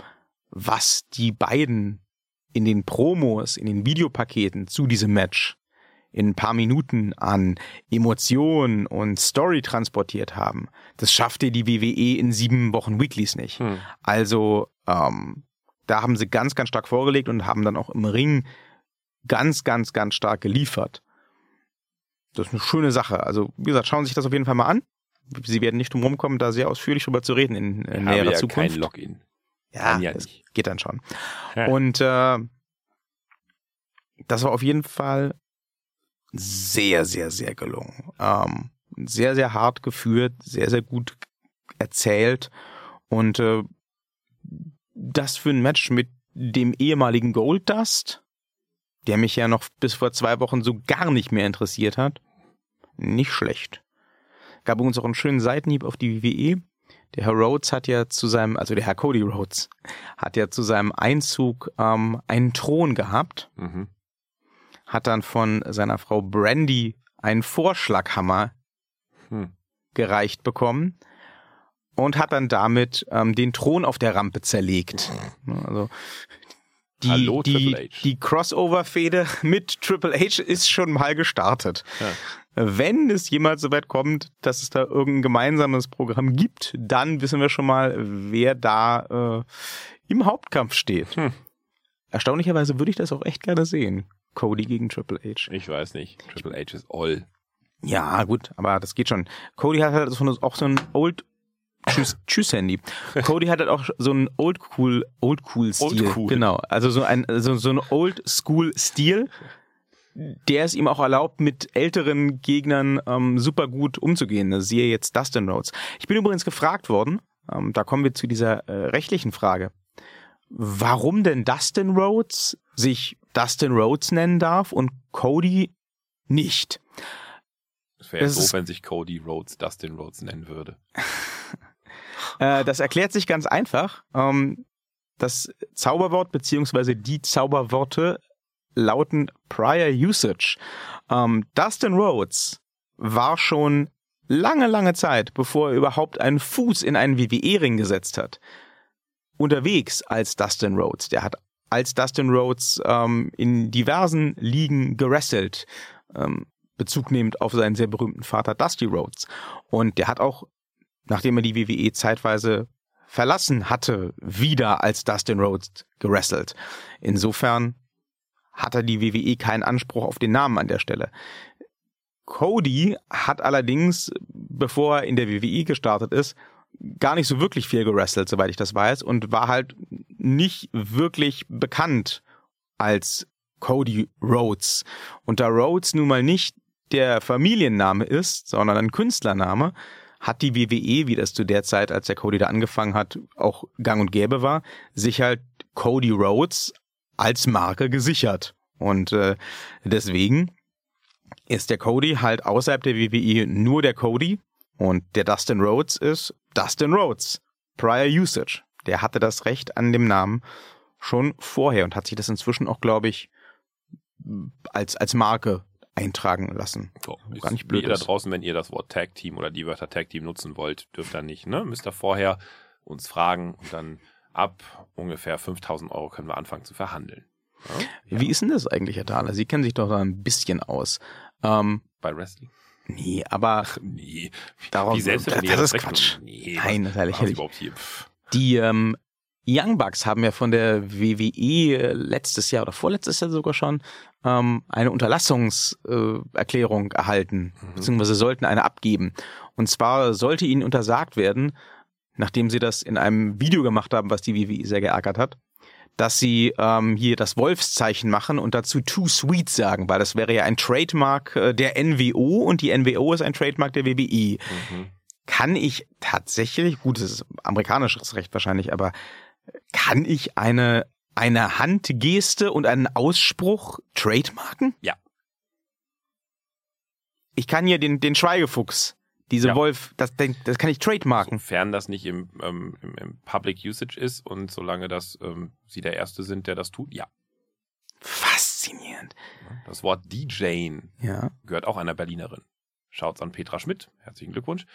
was die beiden in den Promos, in den Videopaketen zu diesem Match in ein paar Minuten an Emotionen und Story transportiert haben, das schaffte die WWE in sieben Wochen Weeklies nicht. Hm. Also ähm, da haben sie ganz, ganz stark vorgelegt und haben dann auch im Ring ganz, ganz, ganz stark geliefert. Das ist eine schöne Sache. Also, wie gesagt, schauen Sie sich das auf jeden Fall mal an. Sie werden nicht drum rumkommen, da sehr ausführlich drüber zu reden in äh, näherer ja Zukunft. Kein Login. Ja, ja das nicht. geht dann schon. Ja. Und äh, das war auf jeden Fall sehr, sehr, sehr gelungen. Ähm, sehr, sehr hart geführt, sehr, sehr gut erzählt und äh, das für ein Match mit dem ehemaligen Goldust, der mich ja noch bis vor zwei Wochen so gar nicht mehr interessiert hat, nicht schlecht. Gab uns auch einen schönen Seitenhieb auf die WWE. Der Herr Rhodes hat ja zu seinem, also der Herr Cody Rhodes, hat ja zu seinem Einzug ähm, einen Thron gehabt. Mhm. Hat dann von seiner Frau Brandy einen Vorschlaghammer hm. gereicht bekommen und hat dann damit ähm, den Thron auf der Rampe zerlegt. Also die, Hallo, die, die Crossover-Fehde mit Triple H ist schon mal gestartet. Ja. Wenn es jemals so weit kommt, dass es da irgendein gemeinsames Programm gibt, dann wissen wir schon mal, wer da äh, im Hauptkampf steht. Hm. Erstaunlicherweise würde ich das auch echt gerne sehen. Cody gegen Triple H. Ich weiß nicht. Triple H ist all. Ja, gut, aber das geht schon. Cody hat halt auch so ein Old Tschüss, tschüss Handy. Cody hat halt auch so einen Old Cool, Old Cool Stil. Old cool. Genau. Also so ein, so, so ein Old School Stil. Der es ihm auch erlaubt, mit älteren Gegnern ähm, super gut umzugehen. Siehe jetzt Dustin Rhodes. Ich bin übrigens gefragt worden, ähm, da kommen wir zu dieser äh, rechtlichen Frage, warum denn Dustin Rhodes sich Dustin Rhodes nennen darf und Cody nicht. Es wäre doof, wenn sich Cody Rhodes Dustin Rhodes nennen würde. Äh, das erklärt sich ganz einfach. Ähm, das Zauberwort beziehungsweise die Zauberworte lauten Prior Usage. Ähm, Dustin Rhodes war schon lange, lange Zeit, bevor er überhaupt einen Fuß in einen WWE-Ring gesetzt hat, unterwegs als Dustin Rhodes. Der hat als Dustin Rhodes ähm, in diversen Ligen gerestelt, ähm, Bezug nehmend auf seinen sehr berühmten Vater Dusty Rhodes. Und der hat auch nachdem er die WWE zeitweise verlassen hatte, wieder als Dustin Rhodes gerestelt. Insofern hat er die WWE keinen Anspruch auf den Namen an der Stelle. Cody hat allerdings, bevor er in der WWE gestartet ist, gar nicht so wirklich viel gerestelt, soweit ich das weiß, und war halt nicht wirklich bekannt als Cody Rhodes. Und da Rhodes nun mal nicht der Familienname ist, sondern ein Künstlername, hat die WWE, wie das zu der Zeit, als der Cody da angefangen hat, auch gang und gäbe war, sich halt Cody Rhodes als Marke gesichert. Und äh, deswegen ist der Cody halt außerhalb der WWE nur der Cody und der Dustin Rhodes ist Dustin Rhodes. Prior Usage. Der hatte das Recht an dem Namen schon vorher und hat sich das inzwischen auch, glaube ich, als, als Marke eintragen lassen. So, Gar nicht blöd. Ihr da draußen, wenn ihr das Wort Tag Team oder die Wörter Tag Team nutzen wollt, dürft ihr nicht. Ne? Müsst ihr vorher uns fragen und dann ab ungefähr 5000 Euro können wir anfangen zu verhandeln. Ja? Wie ist denn das eigentlich, Herr Thaler? Sie kennen sich doch da ein bisschen aus. Ähm, Bei Wrestling? Nee, aber Ach, nee. Darauf, Wie selbst das, das ist Quatsch. Nee, Nein, das ist ehrlich. Die ähm, Young Bucks haben ja von der WWE letztes Jahr oder vorletztes Jahr sogar schon ähm, eine Unterlassungserklärung äh, erhalten, mhm. beziehungsweise sollten eine abgeben. Und zwar sollte ihnen untersagt werden, nachdem sie das in einem Video gemacht haben, was die WWE sehr geärgert hat, dass sie ähm, hier das Wolfszeichen machen und dazu Too Sweet sagen, weil das wäre ja ein Trademark äh, der NWO und die NWO ist ein Trademark der WWE. Mhm kann ich tatsächlich, gut, das ist amerikanisches Recht wahrscheinlich, aber kann ich eine, eine Handgeste und einen Ausspruch trademarken? Ja. Ich kann hier den, den Schweigefuchs, diese Ja. Wolf, das, das kann ich trademarken. Sofern das nicht im, ähm, im, im Public Usage ist und solange das ähm, Sie der Erste sind, der das tut, ja. Faszinierend. Das Wort DJing Ja. gehört auch einer Berlinerin. Schaut's an Petra Schmidt. Herzlichen Glückwunsch.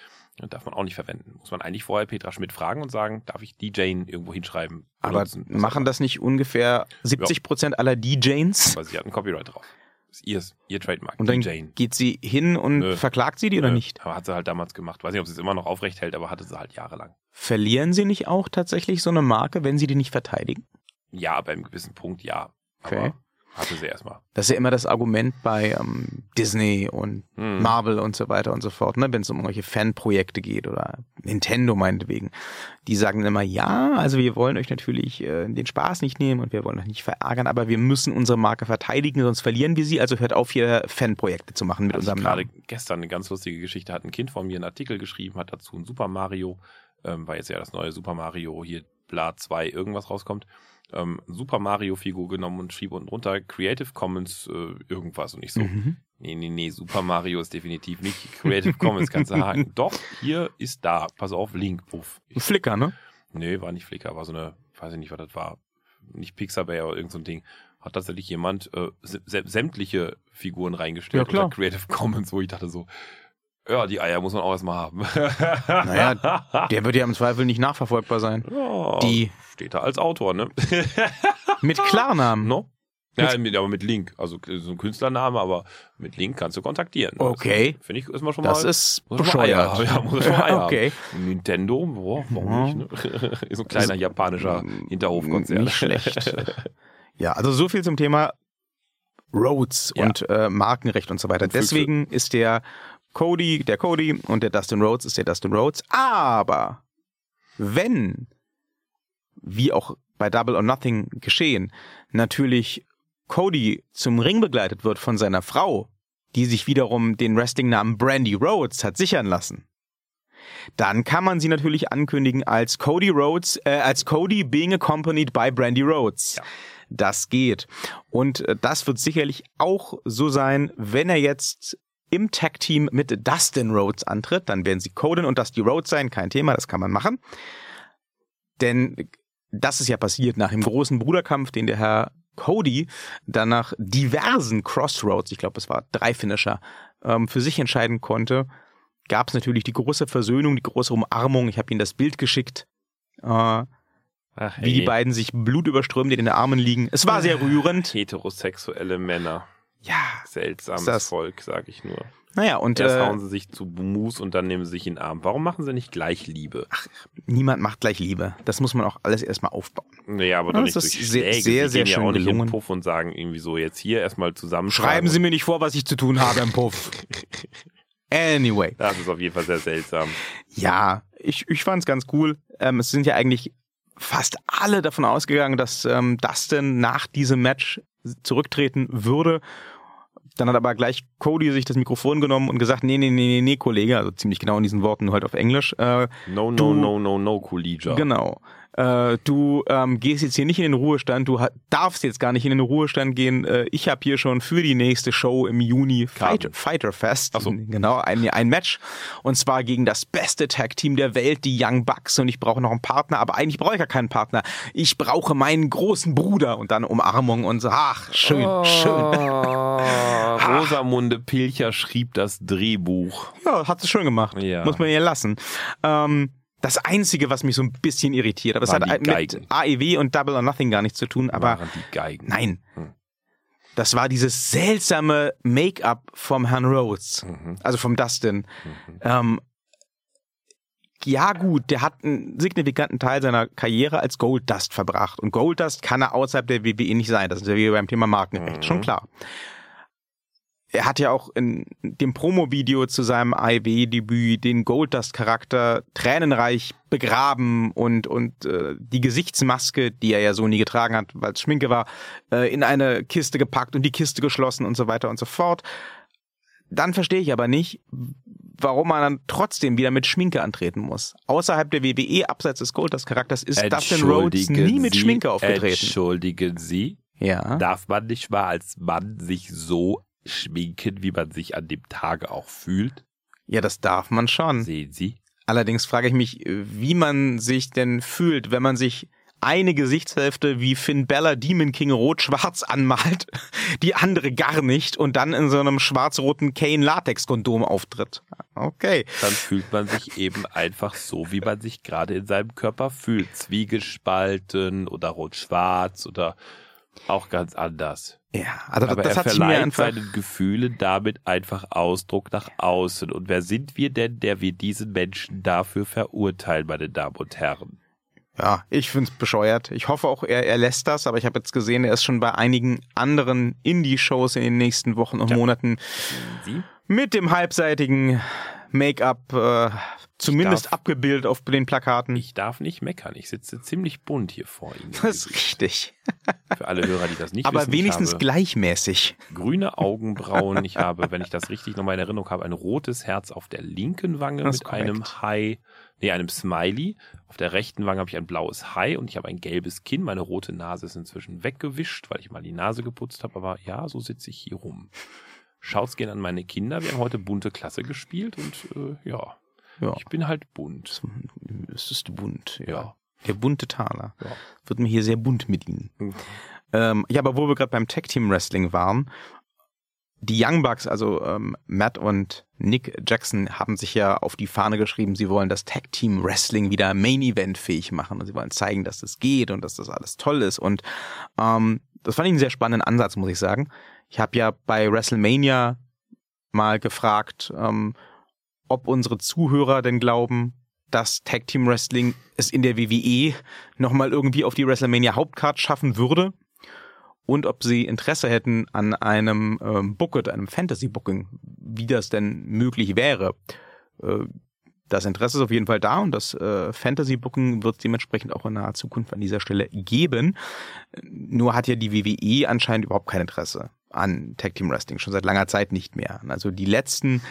Und darf man auch nicht verwenden. Muss man eigentlich vorher Petra Schmidt fragen und sagen, darf ich DJing irgendwo hinschreiben? Aber benutzen? machen das nicht ungefähr 70 Prozent aller DJs? Weil sie hat ein Copyright drauf. Das ist ihr, ihr Trademark. Und dann DJing. geht sie hin und Nö. verklagt sie die oder Nö, nicht? Aber hat sie halt damals gemacht. Weiß nicht, ob sie es immer noch aufrecht hält, aber hatte sie halt jahrelang. Verlieren sie nicht auch tatsächlich so eine Marke, wenn sie die nicht verteidigen? Ja, bei einem gewissen Punkt ja. Okay. Aber hatte sie erstmal. Das ist ja immer das Argument bei ähm, Disney und Hm. Marvel und so weiter und so fort, ne, wenn es um irgendwelche Fanprojekte geht oder Nintendo meinetwegen. Die sagen immer, ja, also wir wollen euch natürlich äh, den Spaß nicht nehmen und wir wollen euch nicht verärgern, aber wir müssen unsere Marke verteidigen, sonst verlieren wir sie, also hört auf, hier Fanprojekte zu machen mit ich unserem gerade Namen. gestern eine ganz lustige Geschichte. Hat ein Kind von mir einen Artikel geschrieben, hat dazu ein Super Mario, ähm, weil jetzt ja das neue Super Mario hier Bla 2 irgendwas rauskommt, ähm, Super Mario Figur genommen und schrieb unten drunter Creative Commons äh, irgendwas und ich so, Mhm. nee, nee, nee, Super Mario ist definitiv nicht Creative Commons, kannst du haken. Doch, hier ist da, pass auf, Link, puff. Ich, Flickr, ne? nee, war nicht Flickr, war so eine, weiß ich nicht, was das war, nicht Pixabay, aber irgend so ein Ding. Hat tatsächlich jemand äh, sä- sämtliche Figuren reingestellt Ja, klar. unter Creative Commons, wo ich dachte so, ja, die Eier muss man auch erstmal haben. Naja, Der wird ja im Zweifel nicht nachverfolgbar sein. ja, Die steht da als Autor, ne? mit Klarnamen. no? Ja, mit, aber mit Link. Also so ein Künstlername, aber mit Link kannst du kontaktieren. Okay. Das Finde ich, ist man schon Das mal. ist mal Eier bescheuert. Ja, muss schon mal Eier okay. haben. Nintendo, boah, warum nicht? Ne? so ein kleiner japanischer Hinterhofkonzern. Nicht schlecht. Ja, also so viel zum Thema Roads Ja. und äh, Markenrecht und so weiter. Und. Deswegen ist der Cody der Cody und der Dustin Rhodes ist der Dustin Rhodes. Aber wenn, wie auch bei Double or Nothing geschehen, natürlich Cody zum Ring begleitet wird von seiner Frau, die sich wiederum den Wrestling-Namen Brandy Rhodes hat sichern lassen, dann kann man sie natürlich ankündigen als Cody Rhodes, äh, als Cody being accompanied by Brandy Rhodes. Ja. Das geht. Und äh, das wird sicherlich auch so sein, wenn er jetzt im Tag-Team mit Dustin Rhodes antritt, dann werden sie Coden und Dusty Rhodes sein, kein Thema, das kann man machen. Denn das ist ja passiert nach dem großen Bruderkampf, den der Herr Cody dann nach diversen Crossroads, ich glaube es war drei Finisher, ähm, für sich entscheiden konnte, gab es natürlich die große Versöhnung, die große Umarmung. Ich habe Ihnen das Bild geschickt, äh, Ach, wie die beiden sich blutüberströmt in den Armen liegen. Es war sehr rührend. Heterosexuelle Männer. Ja, Seltsames das- Volk, sag ich nur. naja, und Erst äh, hauen sie sich zu Mus und dann nehmen sie sich in den Arm. Warum machen sie nicht gleich Liebe? niemand macht gleich Liebe. Das muss man auch alles erstmal aufbauen. Naja, aber Ja, doch das nicht ist durch sehr- sehr, sehr gehen ja schön auch nicht gelungen. den Puff und sagen irgendwie so, jetzt hier erstmal zusammen. Schreiben Sie mir nicht vor, was ich zu tun habe im Puff. Anyway. Das ist auf jeden Fall sehr seltsam. Ja, ich, ich fand's ganz cool. Ähm, es sind ja eigentlich fast alle davon ausgegangen, dass ähm, Dustin nach diesem Match zurücktreten würde. Dann hat aber gleich Cody sich das Mikrofon genommen und gesagt, nee, nee, nee, nee, nee, Kollege, also ziemlich genau in diesen Worten, nur halt auf Englisch. Äh, No, no, Du- no, no, no, Coolidge. Genau. Äh, du ähm, gehst jetzt hier nicht in den Ruhestand, du darfst jetzt gar nicht in den Ruhestand gehen. Äh, ich habe hier schon für die nächste Show im Juni Fighter. Fighter Fest. Ach so. Genau, ein, ein Match. Und zwar gegen das beste Tag-Team der Welt, die Young Bucks. Und ich brauche noch einen Partner, aber eigentlich brauche ich ja keinen Partner. Ich brauche meinen großen Bruder. Und dann Umarmung und so. Ach, schön, schön. Oh, Rosamunde Pilcher schrieb das Drehbuch. Ja, hat sie schön gemacht. Ja. Muss man ihr lassen. Ähm, das Einzige, was mich so ein bisschen irritiert, aber es hat die mit. AEW und Double or Nothing gar nichts zu tun, aber waren die Geigen. nein. Hm. Das war dieses seltsame Make-up vom Herrn Rhodes, Mhm. also vom Dustin. Mhm. Ähm, ja gut, der hat einen signifikanten Teil seiner Karriere als Goldust verbracht. Und Goldust kann er außerhalb der WWE nicht sein. Das ist ja wie beim Thema Markenrecht, Mhm. schon klar. Er hat ja auch in dem Promo-Video zu seinem AEW-Debüt den Goldust-Charakter tränenreich begraben und, und äh, die Gesichtsmaske, die er ja so nie getragen hat, weil es Schminke war, äh, in eine Kiste gepackt und die Kiste geschlossen und so weiter und so fort. Dann verstehe ich aber nicht, warum man dann trotzdem wieder mit Schminke antreten muss. Außerhalb der WWE, abseits des Goldust-Charakters, ist Dustin Rhodes nie mit Sie, Schminke aufgetreten. Entschuldigen Sie, Ja. darf man nicht mal als Mann sich so schminken, wie man sich an dem Tage auch fühlt? Ja, das darf man schon. Sehen Sie? Allerdings frage ich mich, wie man sich denn fühlt, wenn man sich eine Gesichtshälfte wie Finn Bella Demon King rot-schwarz anmalt, die andere gar nicht und dann in so einem schwarz-roten Kane Latex Kondom auftritt. Okay. Dann fühlt man sich eben einfach so, wie man sich gerade in seinem Körper fühlt. Zwiegespalten oder rot-schwarz oder auch ganz anders. Ja, also Aber das er hat verleiht einfach seinen Gefühlen damit einfach Ausdruck nach außen. Und wer sind wir denn, der wir diesen Menschen dafür verurteilen, meine Damen und Herren? Ja, ich find's bescheuert. Ich hoffe auch, er, er lässt das, aber ich habe jetzt gesehen, er ist schon bei einigen anderen Indie-Shows in den nächsten Wochen und Monaten Sie? mit dem halbseitigen Make-up äh, zumindest darf- abgebildet auf den Plakaten. Ich darf nicht meckern. Ich sitze ziemlich bunt hier vor Ihnen. das ist richtig. Für alle Hörer, die das nicht Aber wissen. wenigstens ich habe gleichmäßig. grüne Augenbrauen. Ich habe, wenn ich das richtig nochmal in Erinnerung habe, ein rotes Herz auf der linken Wange Das mit einem. Hai, nee, einem Smiley. Auf der rechten Wange habe ich ein blaues Hai und ich habe ein gelbes Kinn. Meine rote Nase ist inzwischen weggewischt, weil ich mal die Nase geputzt habe. Aber ja, so sitze ich hier rum. Schaut's gern an meine Kinder. Wir haben heute bunte Klasse gespielt und äh, ja, Ja, ich bin halt bunt. es ist bunt. Ja. Ja. Der bunte Taler. Ja. Wird mir hier sehr bunt mit Ihnen. Mhm. Ähm, ja, aber wo wir gerade beim Tag Team Wrestling waren, die Young Bucks, also ähm, Matt und Nick Jackson, haben sich ja auf die Fahne geschrieben, sie wollen das Tag Team Wrestling wieder Main Event fähig machen und sie wollen zeigen, dass das geht und dass das alles toll ist. Und ähm, das fand ich einen sehr spannenden Ansatz, muss ich sagen. Ich habe ja bei WrestleMania mal gefragt, ähm, ob unsere Zuhörer denn glauben, dass Tag Team Wrestling es in der WWE nochmal irgendwie auf die WrestleMania Hauptcard schaffen würde und ob sie Interesse hätten an einem ähm, Booket, einem Fantasy Booking, wie das denn möglich wäre. Äh, das Interesse ist auf jeden Fall da und das äh, Fantasy Booking wird es dementsprechend auch in naher Zukunft an dieser Stelle geben. Nur hat ja die WWE anscheinend überhaupt kein Interesse an Tag Team Wrestling, schon seit langer Zeit nicht mehr. Also die letzten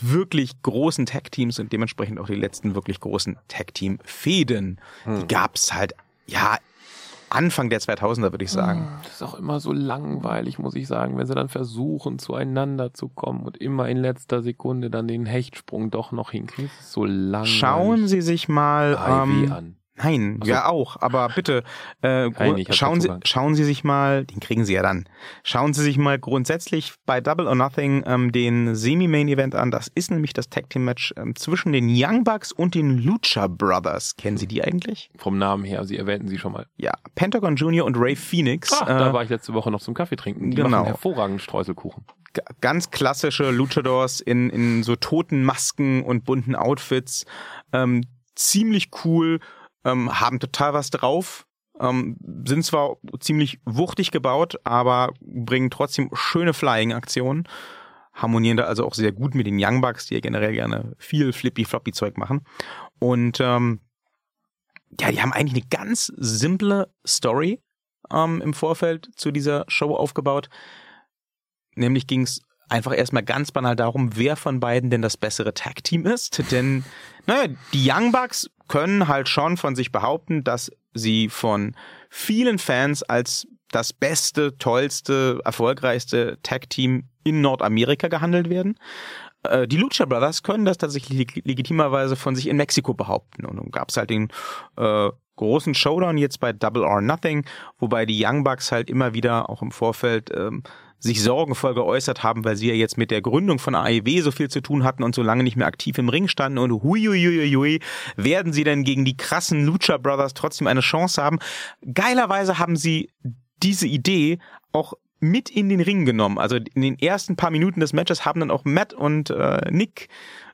wirklich großen Tag Teams und dementsprechend auch die letzten wirklich großen Tag Team Fäden, die gab's halt, ja, Anfang der 2000er würde ich sagen. Das ist auch immer so langweilig, muss ich sagen, wenn sie dann versuchen, zueinander zu kommen und immer in letzter Sekunde dann den Hechtsprung doch noch hinkriegen. Das ist so langweilig. Schauen Sie sich mal ähm, an. Nein, Ach so. ja auch, aber bitte äh, Nein, schauen Sie schauen Sie sich mal, den kriegen Sie ja dann. Schauen Sie sich mal grundsätzlich bei Double or Nothing ähm, den Semi-Main Event an. Das ist nämlich das Tag Team Match ähm, zwischen den Young Bucks und den Lucha Brothers. Kennen Sie die eigentlich? Vom Namen her, Sie erwähnten sie schon mal. Ja, Pentagon Junior und Ray Phoenix. Da äh, war ich letzte Woche noch zum Kaffee trinken. Die genau. machen hervorragenden Streuselkuchen. ganz klassische Luchadors in, in so toten Masken und bunten Outfits. Ähm, ziemlich cool, ähm, haben total was drauf. Ähm, sind zwar ziemlich wuchtig gebaut, aber bringen trotzdem schöne Flying-Aktionen. Harmonieren da also auch sehr gut mit den Young Bucks, die ja generell gerne viel Flippy-Floppy-Zeug machen. Und ähm, ja, die haben eigentlich eine ganz simple Story ähm, im Vorfeld zu dieser Show aufgebaut. Nämlich ging es einfach erstmal ganz banal darum, wer von beiden denn das bessere Tag-Team ist. Denn, naja, die Young Bucks können halt schon von sich behaupten, dass sie von vielen Fans als das beste, tollste, erfolgreichste Tag-Team in Nordamerika gehandelt werden. Äh, Die Lucha Brothers können das tatsächlich leg- legitimerweise von sich in Mexiko behaupten. Und dann gab es halt den äh, großen Showdown jetzt bei Double or Nothing, wobei die Young Bucks halt immer wieder auch im Vorfeld ähm, sich sorgenvoll geäußert haben, weil sie ja jetzt mit der Gründung von AEW so viel zu tun hatten und so lange nicht mehr aktiv im Ring standen und huiuiuiui, werden sie denn gegen die krassen Lucha Brothers trotzdem eine Chance haben? Geilerweise haben sie diese Idee auch mit in den Ring genommen. Also in den ersten paar Minuten des Matches haben dann auch Matt und äh, Nick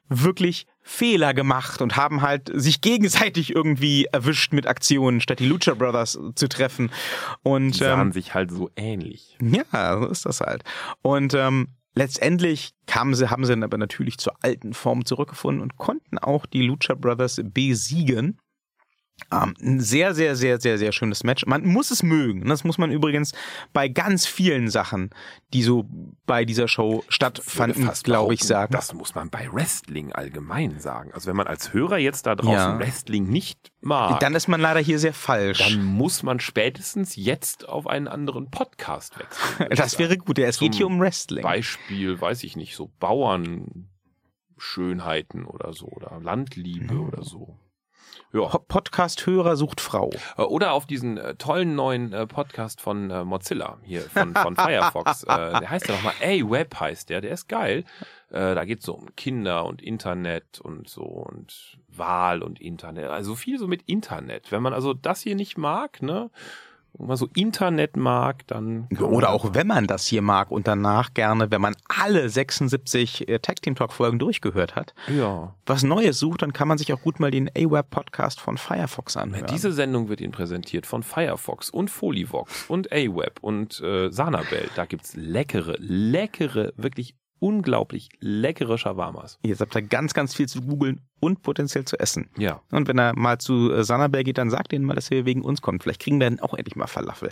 wirklich Fehler gemacht und haben halt sich gegenseitig irgendwie erwischt mit Aktionen, statt die Lucha Brothers zu treffen. Und Die sahen ähm, sich halt so ähnlich. ja, so ist das halt. Und ähm, letztendlich kamen sie, haben sie dann aber natürlich zur alten Form zurückgefunden und konnten auch die Lucha Brothers besiegen. Ähm, ein sehr, sehr, sehr, sehr, sehr schönes Match. Man muss es mögen. Das muss man übrigens bei ganz vielen Sachen, die so bei dieser Show stattfanden, glaube ich, sagen. Das muss man bei Wrestling allgemein sagen. Also wenn man als Hörer jetzt da draußen Ja. Wrestling nicht mag, Dann ist man leider hier sehr falsch. dann muss man spätestens jetzt auf einen anderen Podcast wechseln. das wäre gut. Ja, es geht hier um Wrestling. Beispiel, weiß ich nicht, so Bauernschönheiten oder so oder Landliebe Mhm. oder so. Ja. Po- Podcast-Hörer sucht Frau. Äh, Oder auf diesen äh, tollen neuen äh, Podcast von äh, Mozilla hier, von, von Firefox. äh, der heißt ja nochmal A-Web heißt der, der ist geil. Äh, da geht's so um Kinder und Internet und so und Wahl und Internet. Also viel so mit Internet. Wenn man also das hier nicht mag, ne, man so Internet mag, dann. Oder auch wenn man das hier mag und danach gerne, wenn man alle 76 äh, Tag Team Talk Folgen durchgehört hat, Ja. was Neues sucht, dann kann man sich auch gut mal den A-Web Podcast von Firefox anhören. Diese Sendung wird Ihnen präsentiert von Firefox und Folivox und A-Web und äh, Sanabel. Da gibt's leckere, leckere, wirklich unglaublich leckere Shawarmas. Jetzt habt ihr ganz, ganz viel zu googeln und potenziell zu essen. Ja. Und wenn er mal zu äh, Sanabel geht, dann sagt denen mal, dass er wegen uns kommt. Vielleicht kriegen wir dann auch endlich mal Falafel.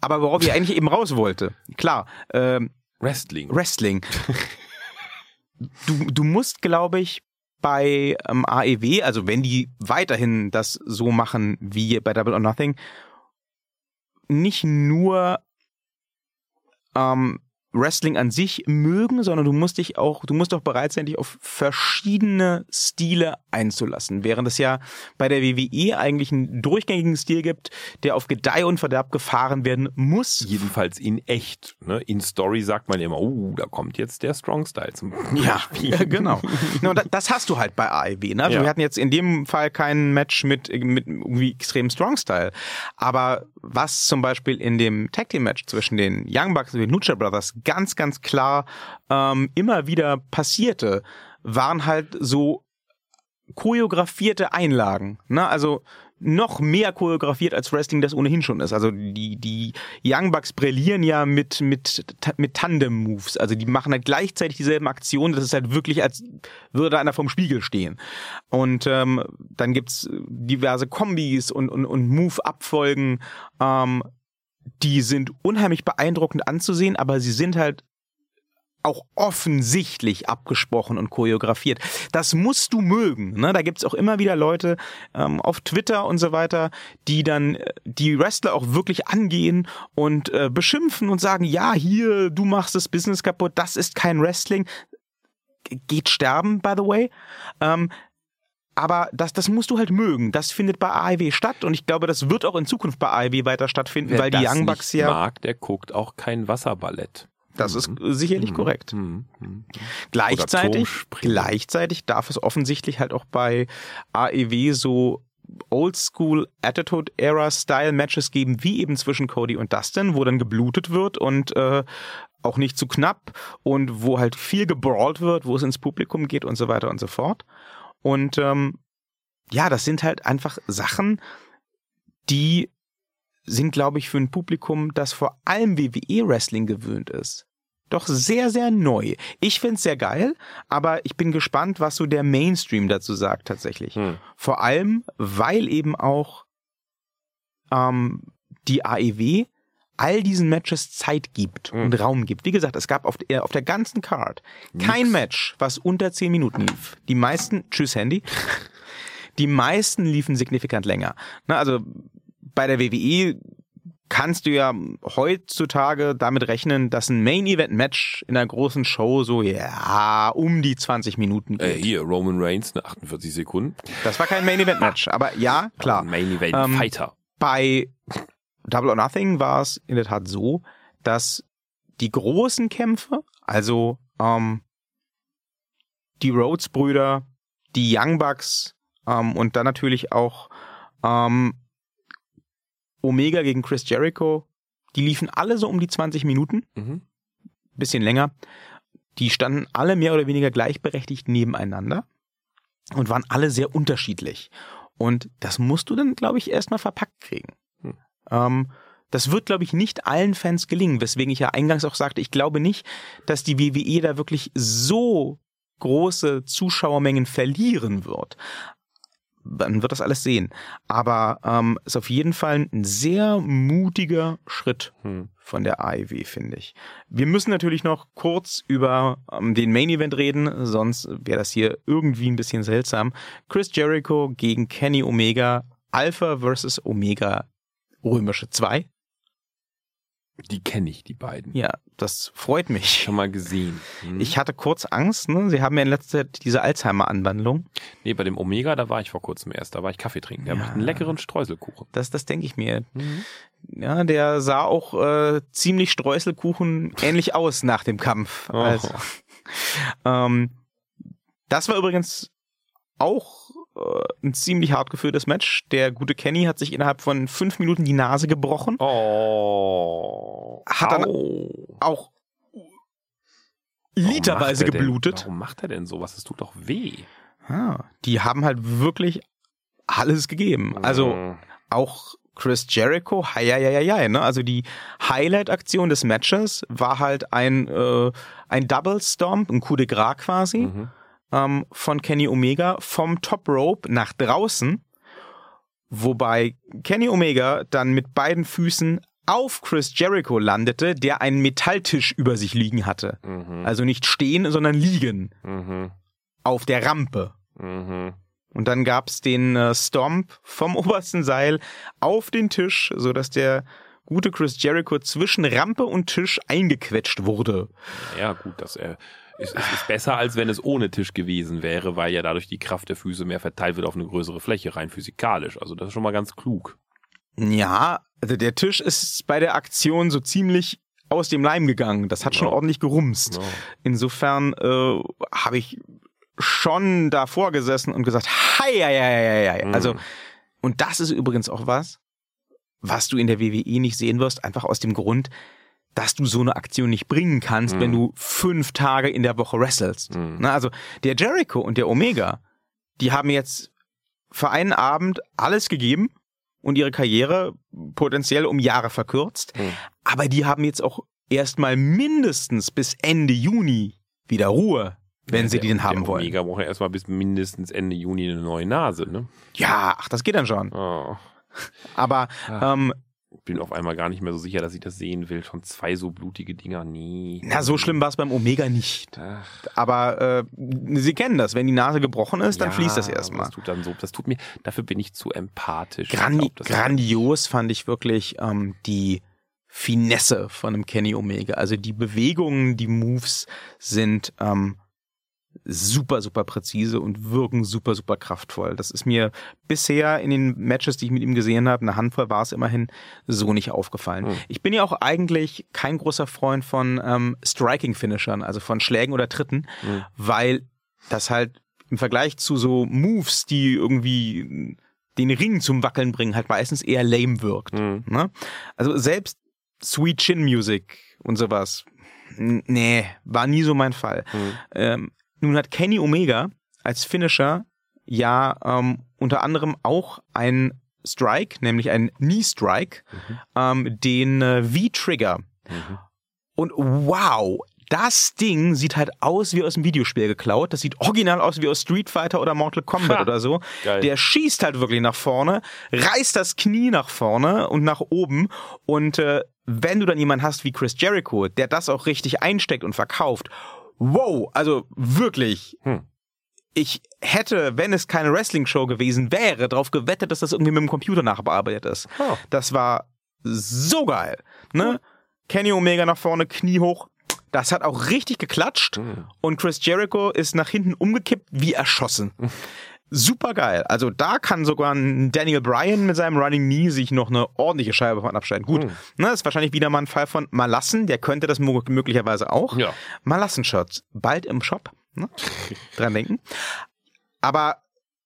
Aber worauf ich eigentlich eben raus wollte, klar, ähm, Wrestling. Wrestling. Du, du musst, glaube ich, bei ähm, AEW, also wenn die weiterhin das so machen wie bei Double or Nothing, nicht nur ähm, Wrestling an sich mögen, sondern du musst dich auch, du musst auch bereit sein, dich auf verschiedene Stile einzulassen. Während es ja bei der WWE eigentlich einen durchgängigen Stil gibt, der auf Gedeih und Verderb gefahren werden muss. Jedenfalls in echt. Ne? In Story sagt man immer, oh, da kommt jetzt der Strong Style zum Ja, ja genau. No, das hast du halt bei AEW. Ne? Also Ja. wir hatten jetzt in dem Fall kein Match mit, mit irgendwie extrem Strong Style. Aber was zum Beispiel in dem Tag Team Match zwischen den Young Bucks und den Lucha Brothers ganz, ganz klar ähm, immer wieder passierte, waren halt so choreografierte Einlagen. Ne? Also noch mehr choreografiert als Wrestling das ohnehin schon ist. Also die, die Young Bucks brillieren ja mit, mit, mit Tandem-Moves. Also die machen halt gleichzeitig dieselben Aktionen. Das ist halt wirklich, als würde einer vorm Spiegel stehen. Und ähm, dann gibt's diverse Kombis und, und, und Move-Abfolgen. Ähm, die sind unheimlich beeindruckend anzusehen, aber sie sind halt auch offensichtlich abgesprochen und choreografiert. Das musst du mögen. Ne? Da gibt's auch immer wieder Leute ähm, auf Twitter und so weiter, die dann äh, die Wrestler auch wirklich angehen und äh, beschimpfen und sagen, ja, hier, du machst das Business kaputt, das ist kein Wrestling. Geht sterben, by the way. Ähm, aber das, das musst du halt mögen. Das findet bei AEW statt und ich glaube, das wird auch in Zukunft bei AEW weiter stattfinden, Wer weil die Young Bucks ja, mag, der guckt auch kein Wasserballett. das ist sicherlich korrekt. Mhm. Mhm. Gleichzeitig, gleichzeitig darf es offensichtlich halt auch bei AEW so Oldschool Attitude Era Style Matches geben, wie eben zwischen Cody und Dustin, wo dann geblutet wird und äh, auch nicht zu knapp und wo halt viel gebrawlt wird, wo es ins Publikum geht und so weiter und so fort. Und ähm, ja, das sind halt einfach Sachen, die sind, glaube ich, für ein Publikum, das vor allem WWE-Wrestling gewöhnt ist, doch sehr, sehr neu. Ich find's sehr geil, aber ich bin gespannt, was so der Mainstream dazu sagt tatsächlich. Hm. Vor allem, weil eben auch ähm, die AEW all diesen Matches Zeit gibt Mhm. und Raum gibt. Wie gesagt, es gab auf der, auf der ganzen Card kein Nix. Match, was unter 10 Minuten lief. Die meisten, tschüss Handy, die meisten liefen signifikant länger. Na, also bei der WWE kannst du ja heutzutage damit rechnen, dass ein Main-Event-Match in einer großen Show so, ja, um die 20 Minuten Äh, geht. hier, Roman Reigns, ne, 48 Sekunden. Das war kein Main-Event-Match, aber ja, klar. Main Event Ähm, Fighter. Bei Double or Nothing war es in der Tat so, dass die großen Kämpfe, also ähm, die Rhodes-Brüder, die Young Bucks ähm, und dann natürlich auch ähm, Omega gegen Chris Jericho, die liefen alle so um die 20 Minuten, Mhm. bisschen länger. Die standen alle mehr oder weniger gleichberechtigt nebeneinander und waren alle sehr unterschiedlich. Und das musst du dann, glaube ich, erstmal verpackt kriegen. Hm. Ähm, das wird, glaube ich, nicht allen Fans gelingen, weswegen ich ja eingangs auch sagte, ich glaube nicht, dass die WWE da wirklich so große Zuschauermengen verlieren wird. man wird das alles sehen. Aber ähm, ist auf jeden Fall ein sehr mutiger Schritt hm. von der AEW, finde ich. Wir müssen natürlich noch kurz über ähm, den Main Event reden, sonst wäre das hier irgendwie ein bisschen seltsam. Chris Jericho gegen Kenny Omega, Alpha versus Omega römische 2. Die kenne ich, die beiden. Ja, das freut mich. Schon mal gesehen. Hm. Ich hatte kurz Angst, ne? Sie haben ja in letzter Zeit diese Alzheimer-Anwandlung. Nee, bei dem Omega, da war ich vor kurzem erst. Da war ich Kaffee trinken. Der ja. macht einen leckeren Streuselkuchen. Das, das denke ich mir. Mhm. Ja, der sah auch äh, ziemlich Streuselkuchen ähnlich aus nach dem Kampf. Oh. Also, ähm, das war übrigens auch ein ziemlich hart geführtes Match. Der gute Kenny hat sich innerhalb von fünf Minuten die Nase gebrochen. Oh. Hat dann auch literweise geblutet. Denn, warum macht er denn sowas? Das tut doch weh. Ja, die haben halt wirklich alles gegeben. Also mhm. auch Chris Jericho, hi, hi, hi, hi, ne? Also die Highlight-Aktion des Matches war halt ein, äh, ein Double Stomp, ein Coup de Gras quasi. Mhm ähm, von Kenny Omega vom Top Rope nach draußen, wobei Kenny Omega dann mit beiden Füßen auf Chris Jericho landete, der einen Metalltisch über sich liegen hatte. Mhm. Also nicht stehen, sondern liegen. Mhm. Auf der Rampe. Mhm. Und dann gab's den äh, Stomp vom obersten Seil auf den Tisch, so dass der gute Chris Jericho zwischen Rampe und Tisch eingequetscht wurde. Ja, gut, dass er ist, ist, ist besser, als wenn es ohne Tisch gewesen wäre, weil ja dadurch die Kraft der Füße mehr verteilt wird auf eine größere Fläche, rein physikalisch. Also das ist schon mal ganz klug. Ja, also der Tisch ist bei der Aktion so ziemlich aus dem Leim gegangen. Das hat schon no. ordentlich gerumst. No. Insofern äh, habe ich schon davor gesessen und gesagt, hei, hei, hei, hei. Mm. Also, und das ist übrigens auch was, was du in der WWE nicht sehen wirst, einfach aus dem Grund, dass du so eine Aktion nicht bringen kannst, mhm. wenn du fünf Tage in der Woche wrestelst. Mhm. Na, also der Jericho und der Omega, die haben jetzt für einen Abend alles gegeben und ihre Karriere potenziell um Jahre verkürzt. Mhm. Aber die haben jetzt auch erstmal mindestens bis Ende Juni wieder Ruhe, wenn ja, sie der, den haben der wollen. Omega braucht ja erstmal bis mindestens Ende Juni eine neue Nase, ne? Ja, ach, das geht dann schon. Oh. Aber ah. ähm, bin auf einmal gar nicht mehr so sicher, dass ich das sehen will. Schon zwei so blutige Dinger. Nee. Na, so schlimm war es beim Omega nicht. Ach. Aber äh, Sie kennen das. Wenn die Nase gebrochen ist, dann ja, fließt das erstmal. Das tut dann so. Das tut mir, dafür bin ich zu empathisch. Grandi glaub, grandios fand ich wirklich ähm, die Finesse von einem Kenny Omega. Also die Bewegungen, die Moves sind ähm, super, super präzise und wirken super, super kraftvoll. Das ist mir bisher in den Matches, die ich mit ihm gesehen habe, eine Handvoll war es immerhin, so nicht aufgefallen. Mhm. Ich bin ja auch eigentlich kein großer Freund von ähm, Striking-Finishern, also von Schlägen oder Tritten, mhm. weil das halt im Vergleich zu so Moves, die irgendwie den Ring zum Wackeln bringen, halt meistens eher lame wirkt. Mhm. Ne? Also selbst Sweet Chin Music und sowas, nee, war nie so mein Fall. Mhm. Ähm, nun hat Kenny Omega als Finisher ja ähm, unter anderem auch ein Strike, nämlich ein Knee Strike, mhm. ähm, den äh, V-Trigger. Mhm. Und wow, das Ding sieht halt aus wie aus dem Videospiel geklaut. Das sieht original aus wie aus Street Fighter oder Mortal Kombat ha, oder so. Geil. Der schießt halt wirklich nach vorne, reißt das Knie nach vorne und nach oben. Und äh, wenn du dann jemanden hast wie Chris Jericho, der das auch richtig einsteckt und verkauft, wow, also wirklich. Hm. Ich hätte, wenn es keine Wrestling-Show gewesen wäre, darauf gewettet, dass das irgendwie mit dem Computer nachbearbeitet ist. Oh. Das war so geil. Ne? Hm. Kenny Omega nach vorne, Knie hoch. Das hat auch richtig geklatscht. Hm. Und Chris Jericho ist nach hinten umgekippt wie erschossen. super geil. Also da kann sogar ein Daniel Bryan mit seinem Running Knee sich noch eine ordentliche Scheibe von abschneiden. Gut, mhm. ne, ist wahrscheinlich wieder mal ein Fall von Malassen, der könnte das möglicherweise auch. Ja. Malassen-Shirts, bald im Shop. Ne? Dran denken. Aber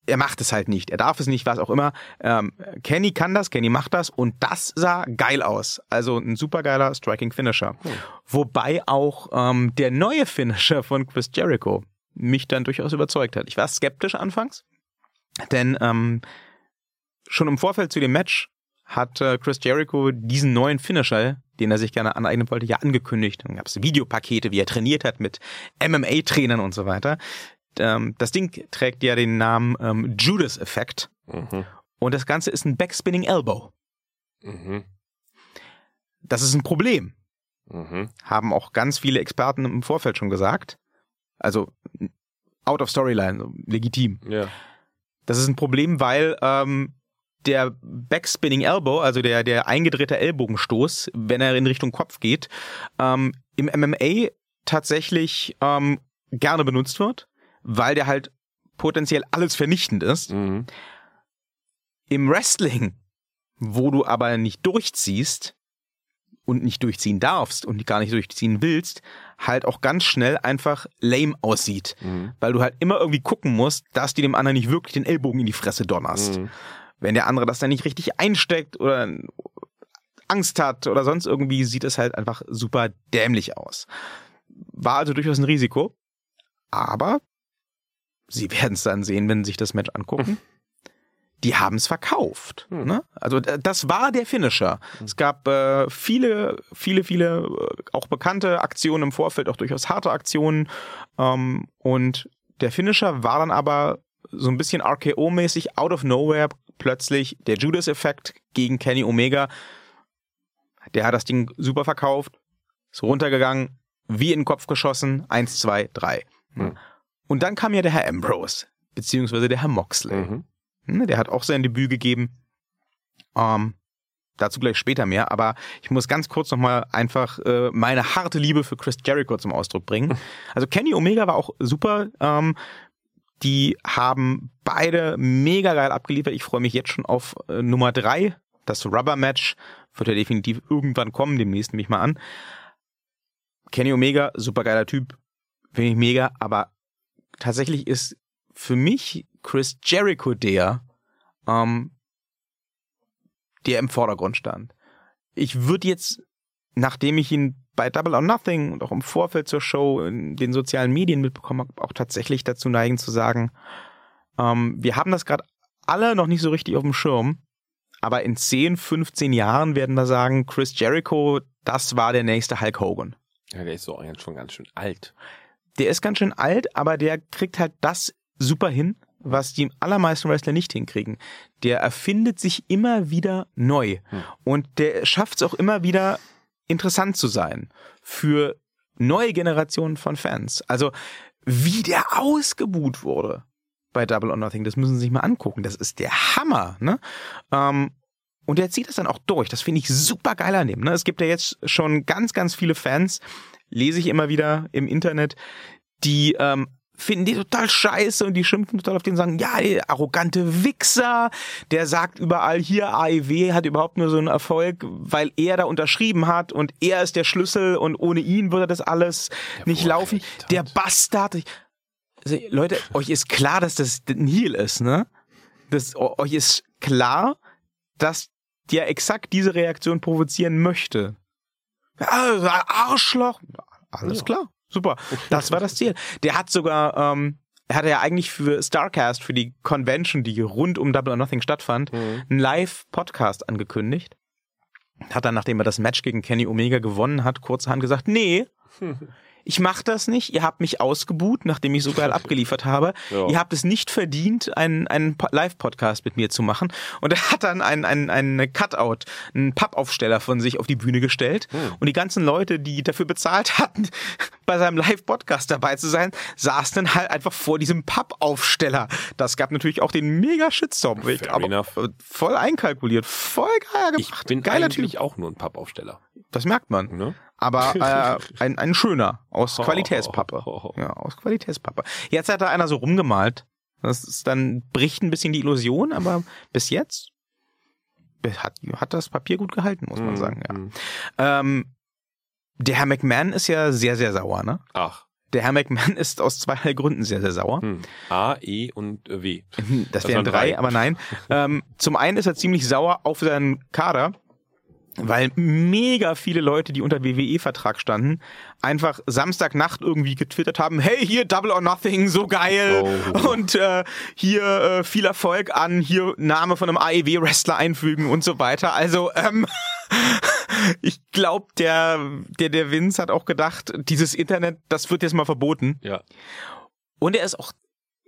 er macht es halt nicht. Er darf es nicht, was auch immer. Ähm, Kenny kann das, Kenny macht das und das sah geil aus. Also ein supergeiler Striking Finisher. Hm. Wobei auch ähm, der neue Finisher von Chris Jericho mich dann durchaus überzeugt hat. Ich war skeptisch anfangs, denn ähm, schon im Vorfeld zu dem Match hat äh, Chris Jericho diesen neuen Finisher, den er sich gerne aneignen wollte, ja angekündigt. Dann gab es Videopakete, wie er trainiert hat mit MMA-Trainern und so weiter. Ähm, das Ding trägt ja den Namen ähm, Judas-Effekt. Mhm. Und das Ganze ist ein Backspinning Elbow. Mhm. Das ist ein Problem. Mhm. Haben auch ganz viele Experten im Vorfeld schon gesagt. Also out of Storyline, legitim. Ja. Das ist ein Problem, weil ähm, der Backspinning Elbow, also der, der eingedrehte Ellbogenstoß, wenn er in Richtung Kopf geht, ähm, im MMA tatsächlich ähm, gerne benutzt wird, weil der halt potenziell alles vernichtend ist. Mhm. Im Wrestling, wo du aber nicht durchziehst und nicht durchziehen darfst und gar nicht durchziehen willst, halt auch ganz schnell einfach lame aussieht. Mhm. Weil du halt immer irgendwie gucken musst, dass du dem anderen nicht wirklich den Ellbogen in die Fresse donnerst. Mhm. Wenn der andere das dann nicht richtig einsteckt oder Angst hat oder sonst irgendwie, sieht es halt einfach super dämlich aus. War also durchaus ein Risiko. Aber sie werden es dann sehen, wenn sie sich das Match angucken. Die haben es verkauft. Hm. Ne? Also das war der Finisher. Es gab äh, viele, viele, viele äh, auch bekannte Aktionen im Vorfeld, auch durchaus harte Aktionen. Ähm, und der Finisher war dann aber so ein bisschen RKO-mäßig out of nowhere plötzlich der Judas-Effekt gegen Kenny Omega. Der hat das Ding super verkauft, ist runtergegangen, wie in den Kopf geschossen, eins, zwei, drei. Hm. Und dann kam ja der Herr Ambrose, beziehungsweise der Herr Moxley. Mhm. Hm, Der hat auch sein Debüt gegeben. Ähm, dazu gleich später mehr, aber ich muss ganz kurz nochmal einfach äh, meine harte Liebe für Chris Jericho zum Ausdruck bringen. Also Kenny Omega war auch super. Ähm, die haben beide mega geil abgeliefert. Ich freue mich jetzt schon auf äh, Nummer drei. Das Rubber Match wird ja definitiv irgendwann kommen. Demnächst nehme ich mal an. Kenny Omega, super geiler Typ. Finde ich mega. Aber tatsächlich ist für mich Chris Jericho der, ähm, der im Vordergrund stand. Ich würde jetzt, nachdem ich ihn bei Double or Nothing und auch im Vorfeld zur Show in den sozialen Medien mitbekommen habe, auch tatsächlich dazu neigen zu sagen, ähm, wir haben das gerade alle noch nicht so richtig auf dem Schirm, aber in 10, 15 Jahren werden wir sagen, Chris Jericho, das war der nächste Hulk Hogan. Ja, der ist so schon ganz schön alt. Der ist ganz schön alt, aber der kriegt halt das super hin, was die allermeisten Wrestler nicht hinkriegen. Der erfindet sich immer wieder neu. Hm. Und der schafft es auch immer wieder interessant zu sein für neue Generationen von Fans. Also wie der ausgebuht wurde bei Double or Nothing, das müssen Sie sich mal angucken. Das ist der Hammer. Ne? Ähm, und der zieht das dann auch durch. Das finde ich super geil an dem. Ne? Es gibt ja jetzt schon ganz, ganz viele Fans, lese ich immer wieder im Internet, die ähm, finden die total scheiße und die schimpfen total auf den sagen, ja, der arrogante Wichser, der sagt überall hier, AEW hat überhaupt nur so einen Erfolg, weil er da unterschrieben hat und er ist der Schlüssel und ohne ihn würde das alles nicht wohl laufen. Der Bastard. Also, Leute, euch ist klar, dass das ein Heel ist, ne? Das, euch ist klar, dass der exakt diese Reaktion provozieren möchte. Ja, Arschloch. Alles Ja. klar. Super. Das war das Ziel. Der hat sogar, ähm, er hatte ja eigentlich für Starcast, für die Convention, die rund um Double or Nothing stattfand, Mhm. einen Live-Podcast angekündigt. Hat dann, nachdem er das Match gegen Kenny Omega gewonnen hat, kurzerhand gesagt, nee, ich mach das nicht. Ihr habt mich ausgebuht, nachdem ich so geil abgeliefert habe. Ja. Ihr habt es nicht verdient, einen, einen Po- Live-Podcast mit mir zu machen. Und er hat dann einen, einen, einen Cutout, einen Pappaufsteller von sich auf die Bühne gestellt. Und die ganzen Leute, die dafür bezahlt hatten, bei seinem Live-Podcast dabei zu sein, saßen dann halt einfach vor diesem Pappaufsteller. Das gab natürlich auch den mega Shitstorm. Fair aber enough. äh, voll einkalkuliert, voll geil Ich gemacht. bin Geiler eigentlich Typ. auch nur ein Pappaufsteller. Das merkt man. Ne? Aber äh, ein, ein schöner aus Oh. Qualitätspappe. Ja, aus Qualitätspappe. Jetzt hat da einer so rumgemalt. Das ist dann bricht ein bisschen die Illusion, aber bis jetzt hat, hat das Papier gut gehalten, muss man Mhm. sagen. Ja. Mhm. Ähm, der Herr McMahon ist ja sehr, sehr sauer, ne? Ach. Der Herr McMahon ist aus zweierlei Gründen sehr, sehr sauer. Hm. A, E und äh, W. Das, Das wären drei, drei. aber nein. ähm, zum einen ist er ziemlich sauer auf seinen Kader, weil mega viele Leute, die unter WWE-Vertrag standen, einfach Samstagnacht irgendwie getwittert haben, hey, hier Double or Nothing, so geil Oh. und äh, hier äh, viel Erfolg an, hier Name von einem AEW-Wrestler einfügen und so weiter. Also, ähm, ich glaube, der, der, der Vince hat auch gedacht, dieses Internet, das wird jetzt mal verboten. Ja. Und er ist auch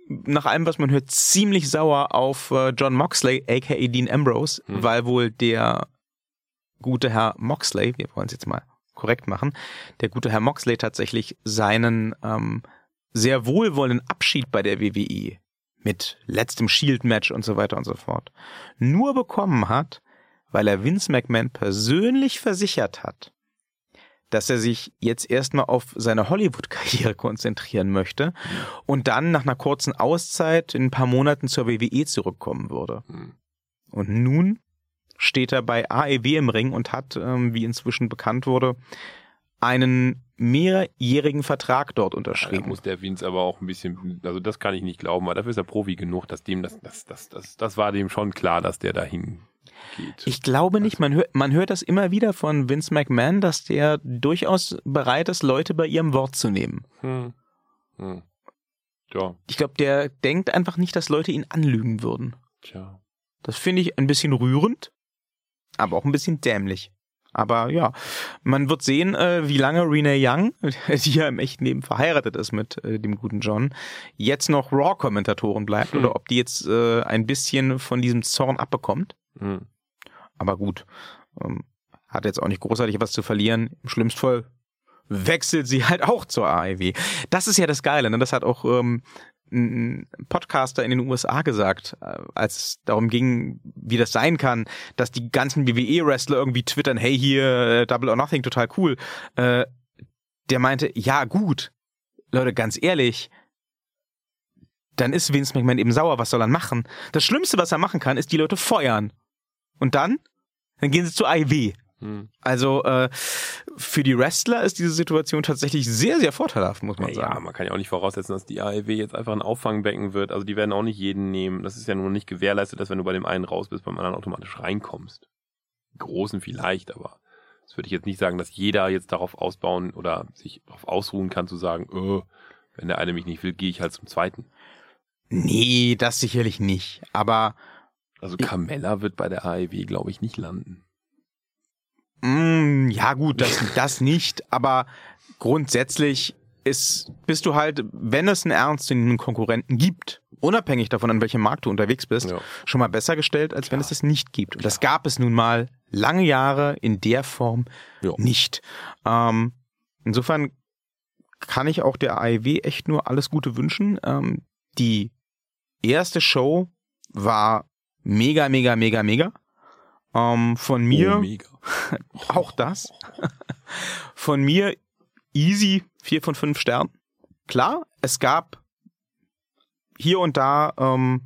nach allem, was man hört, ziemlich sauer auf äh, John Moxley, aka Dean Ambrose, Hm. weil wohl der gute Herr Moxley, wir wollen es jetzt mal korrekt machen, der gute Herr Moxley tatsächlich seinen ähm, sehr wohlwollenden Abschied bei der WWE mit letztem Shield-Match und so weiter und so fort nur bekommen hat, weil er Vince McMahon persönlich versichert hat, dass er sich jetzt erstmal auf seine Hollywood-Karriere konzentrieren möchte und dann nach einer kurzen Auszeit in ein paar Monaten zur WWE zurückkommen würde. Hm. Und nun steht er bei AEW im Ring und hat, ähm, wie inzwischen bekannt wurde, einen mehrjährigen Vertrag dort Da unterschrieben. muss der Vince aber auch ein bisschen, also das kann ich nicht glauben, weil dafür ist er Profi genug, dass dem das, das, das, das, das war dem schon klar, dass der dahin geht. Ich glaube nicht, man hört, man hört das immer wieder von Vince McMahon, dass der durchaus bereit ist, Leute bei ihrem Wort zu nehmen. Hm. Hm. Ja, Ich glaube, der denkt einfach nicht, dass Leute ihn anlügen würden. tja. Das finde ich ein bisschen rührend, aber auch ein bisschen dämlich. Aber ja, man wird sehen, äh, wie lange Renee Young, die ja im echten Leben verheiratet ist mit äh, dem guten John, jetzt noch Raw-Kommentatorin bleibt Hm. oder ob die jetzt äh, ein bisschen von diesem Zorn abbekommt. Hm. Aber gut, ähm, hat jetzt auch nicht großartig was zu verlieren. Im schlimmsten Fall wechselt sie halt auch zur AEW. Das ist ja das Geile, ne? Das hat auch ähm, ein Podcaster in den USA gesagt, äh, als es darum ging, wie das sein kann, dass die ganzen WWE-Wrestler irgendwie twittern, hey hier, äh, Double or Nothing, total cool. Äh, der meinte, ja gut, Leute, ganz ehrlich, dann ist Vince McMahon eben sauer, was soll er machen? Das Schlimmste, was er machen kann, ist die Leute feuern. Und dann? Dann gehen sie zu AEW. Hm. Also äh, für die Wrestler ist diese Situation tatsächlich sehr, sehr vorteilhaft, muss man Ja, sagen. man kann ja auch nicht voraussetzen, dass die AEW jetzt einfach ein Auffangbecken wird. Also die werden auch nicht jeden nehmen. Das ist ja nur nicht gewährleistet, dass wenn du bei dem einen raus bist, beim anderen automatisch reinkommst. Die Großen vielleicht, aber das würde ich jetzt nicht sagen, dass jeder jetzt darauf ausbauen oder sich darauf ausruhen kann zu sagen, äh, wenn der eine mich nicht will, gehe ich halt zum zweiten. Nee, das sicherlich nicht. Aber Also Carmella wird bei der AEW, glaube ich, nicht landen. Mm, ja gut, das, das nicht, aber grundsätzlich ist, bist du halt, wenn es einen ernstzunehmenden Konkurrenten gibt, unabhängig davon, an welchem Markt du unterwegs bist, Ja. schon mal besser gestellt, als wenn Klar. es das nicht gibt. Und das gab es nun mal lange Jahre in der Form Ja. nicht. Ähm, insofern kann ich auch der AEW echt nur alles Gute wünschen. Ähm, die erste Show war mega, mega, mega, mega. Ähm, von mir Oh, mega. auch das. Von mir easy vier von fünf Sternen. Klar, es gab hier und da ähm,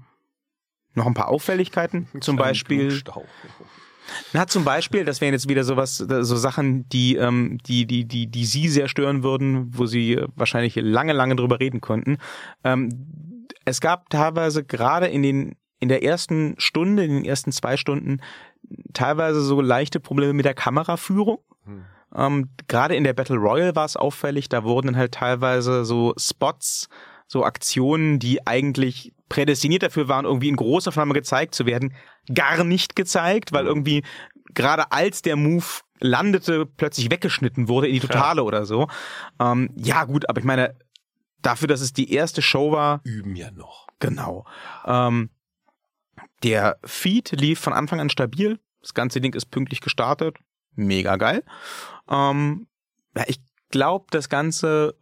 noch ein paar Auffälligkeiten. Zum Beispiel, na zum Beispiel, das wären jetzt wieder sowas, so Sachen, die ähm, die die die die Sie sehr stören würden, wo Sie wahrscheinlich lange lange drüber reden konnten. Ähm, es gab teilweise gerade in den in der ersten Stunde, in den ersten zwei Stunden teilweise so leichte Probleme mit der Kameraführung. Hm. Ähm, Gerade in der Battle Royale war es auffällig, da wurden dann halt teilweise so Spots, so Aktionen, die eigentlich prädestiniert dafür waren, irgendwie in Großaufnahme gezeigt zu werden, gar nicht gezeigt, weil Mhm. irgendwie gerade als der Move landete, plötzlich weggeschnitten wurde in die Totale oder so. Ähm, ja gut, aber ich meine, dafür, dass es die erste Show war, Üben ja noch. Genau. Ähm, der Feed lief von Anfang an stabil. Das ganze Ding ist pünktlich gestartet. Mega geil. Ähm, ja, ich glaube, das Ganze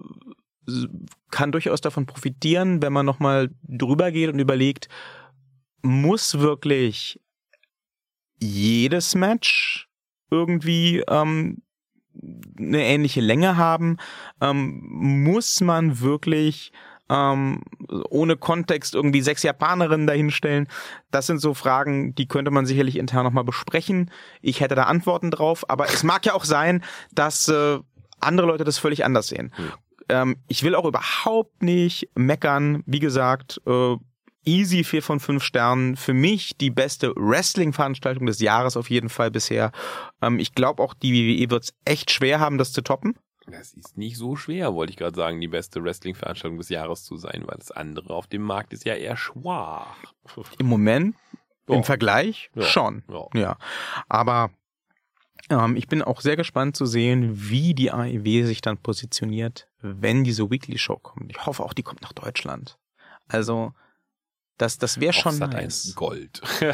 kann durchaus davon profitieren, wenn man nochmal drüber geht und überlegt, muss wirklich jedes Match irgendwie ähm, eine ähnliche Länge haben? Ähm, muss man wirklich ähm, ohne Kontext irgendwie sechs Japanerinnen dahinstellen? Das sind so Fragen, die könnte man sicherlich intern nochmal besprechen. Ich hätte da Antworten drauf, aber es mag ja auch sein, dass äh, andere Leute das völlig anders sehen. Hm. Ähm, ich will auch überhaupt nicht meckern. Wie gesagt, äh, easy vier von fünf Sternen. Für mich die beste Wrestling-Veranstaltung des Jahres auf jeden Fall bisher. Ähm, ich glaube auch, die WWE wird es echt schwer haben, das zu toppen. Das ist nicht so schwer, wollte ich gerade sagen, die beste Wrestling-Veranstaltung des Jahres zu sein, weil das andere auf dem Markt ist ja eher schwach. Im Moment, Ja. im Vergleich, Ja. schon. Ja. Ja. Aber ähm, ich bin auch sehr gespannt zu sehen, wie die AEW sich dann positioniert, wenn diese Weekly Show kommt. Ich hoffe auch, die kommt nach Deutschland. Also, das, das wäre schon Sat nice. 1 Gold.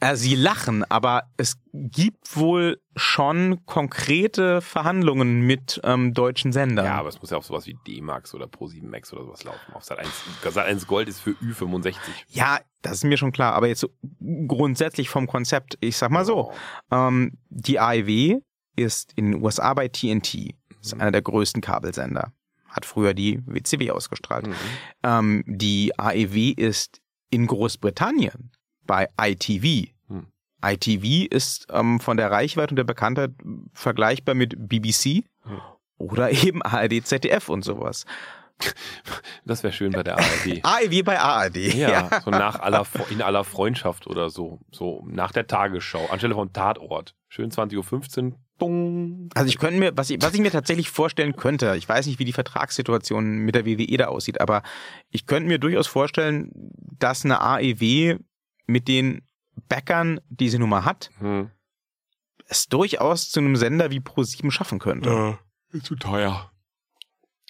Äh, sie lachen, aber es gibt wohl schon konkrete Verhandlungen mit ähm, deutschen Sendern. ja, aber es muss ja auf sowas wie D-Max oder Pro7 Max oder sowas laufen. Auf Sat 1, Sat 1 Gold ist für Ü65. Ja, das ist mir schon klar. Aber jetzt so grundsätzlich vom Konzept, ich sag mal so, Oh. ähm, die AEW ist in den USA bei TNT. Das ist einer der größten Kabelsender. Hat früher die WCW ausgestrahlt. Mhm. Ähm, die AEW ist in Großbritannien bei ITV. Hm. ITV ist ähm, von der Reichweite und der Bekanntheit vergleichbar mit BBC Hm. oder eben ARD, ZDF und sowas. Das wäre schön bei der ARD. AEW bei ARD. Ja, so nach aller, in aller Freundschaft oder so. So nach der Tagesschau. Anstelle von Tatort. Schön 20.15 Uhr. Bung. Also ich könnte mir, was ich, was ich mir tatsächlich vorstellen könnte, ich weiß nicht, wie die Vertragssituation mit der WWE da aussieht, aber ich könnte mir durchaus vorstellen, dass eine AEW mit den Backern, die sie nun mal hat, Hm. es durchaus zu einem Sender wie Pro7 schaffen könnte. Ja, ist zu teuer.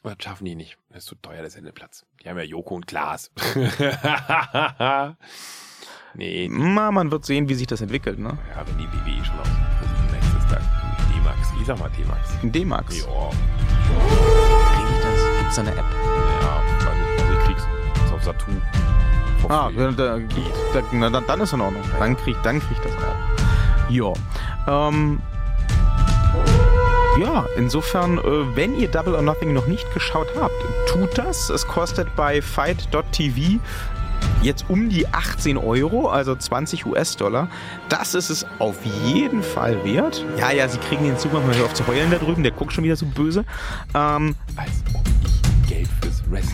Aber das schaffen die nicht. Das ist zu teuer, der Sendeplatz. Die haben ja Joko und Klaas. nee, Na, man wird sehen, wie sich das entwickelt, ne? ja, wenn die WWE schon auf Ich sag mal D-Max. In D-Max. Ja, Krieg ich das? Gibt's da eine App? ja, weiß nicht. Also ich krieg's. Ist auf Saturn. Ah, da, da, na, dann, dann ist in Ordnung. Dann krieg, dann krieg ich das auch. Ja. Ähm, ja, insofern, äh, wenn ihr Double or Nothing noch nicht geschaut habt, tut das. Es kostet bei Fight.tv jetzt um die 18 Euro, also 20 US-Dollar. Das ist es auf jeden Fall wert. Ja, ja, sie kriegen den Zugang mal auf zu heulen da drüben. Der guckt schon wieder so böse. Ähm, Als ob ich Geld fürs würde.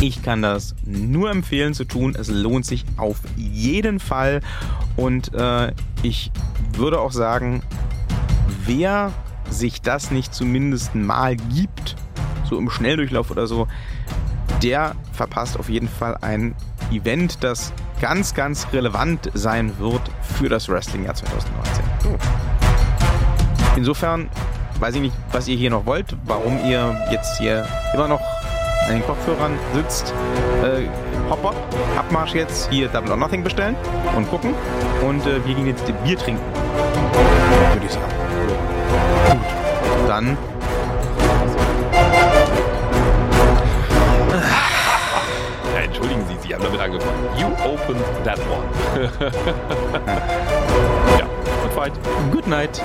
Ich kann das nur empfehlen zu tun. Es lohnt sich auf jeden Fall. Und äh, ich würde auch sagen, wer sich das nicht zumindest mal gibt, so im Schnelldurchlauf oder so, der verpasst auf jeden Fall ein Event, das ganz, ganz relevant sein wird für das Wrestling-Jahr 2019. Insofern weiß ich nicht, was ihr hier noch wollt, warum ihr jetzt hier immer noch an den Kopfhörern sitzt. Äh, hopp, hopp, Abmarsch jetzt, hier Double or Nothing bestellen und gucken. Und äh, wir gehen jetzt Bier trinken. Würde ich sagen. Gut, dann haben damit angefangen. You opened that one. ja, und fight. good night.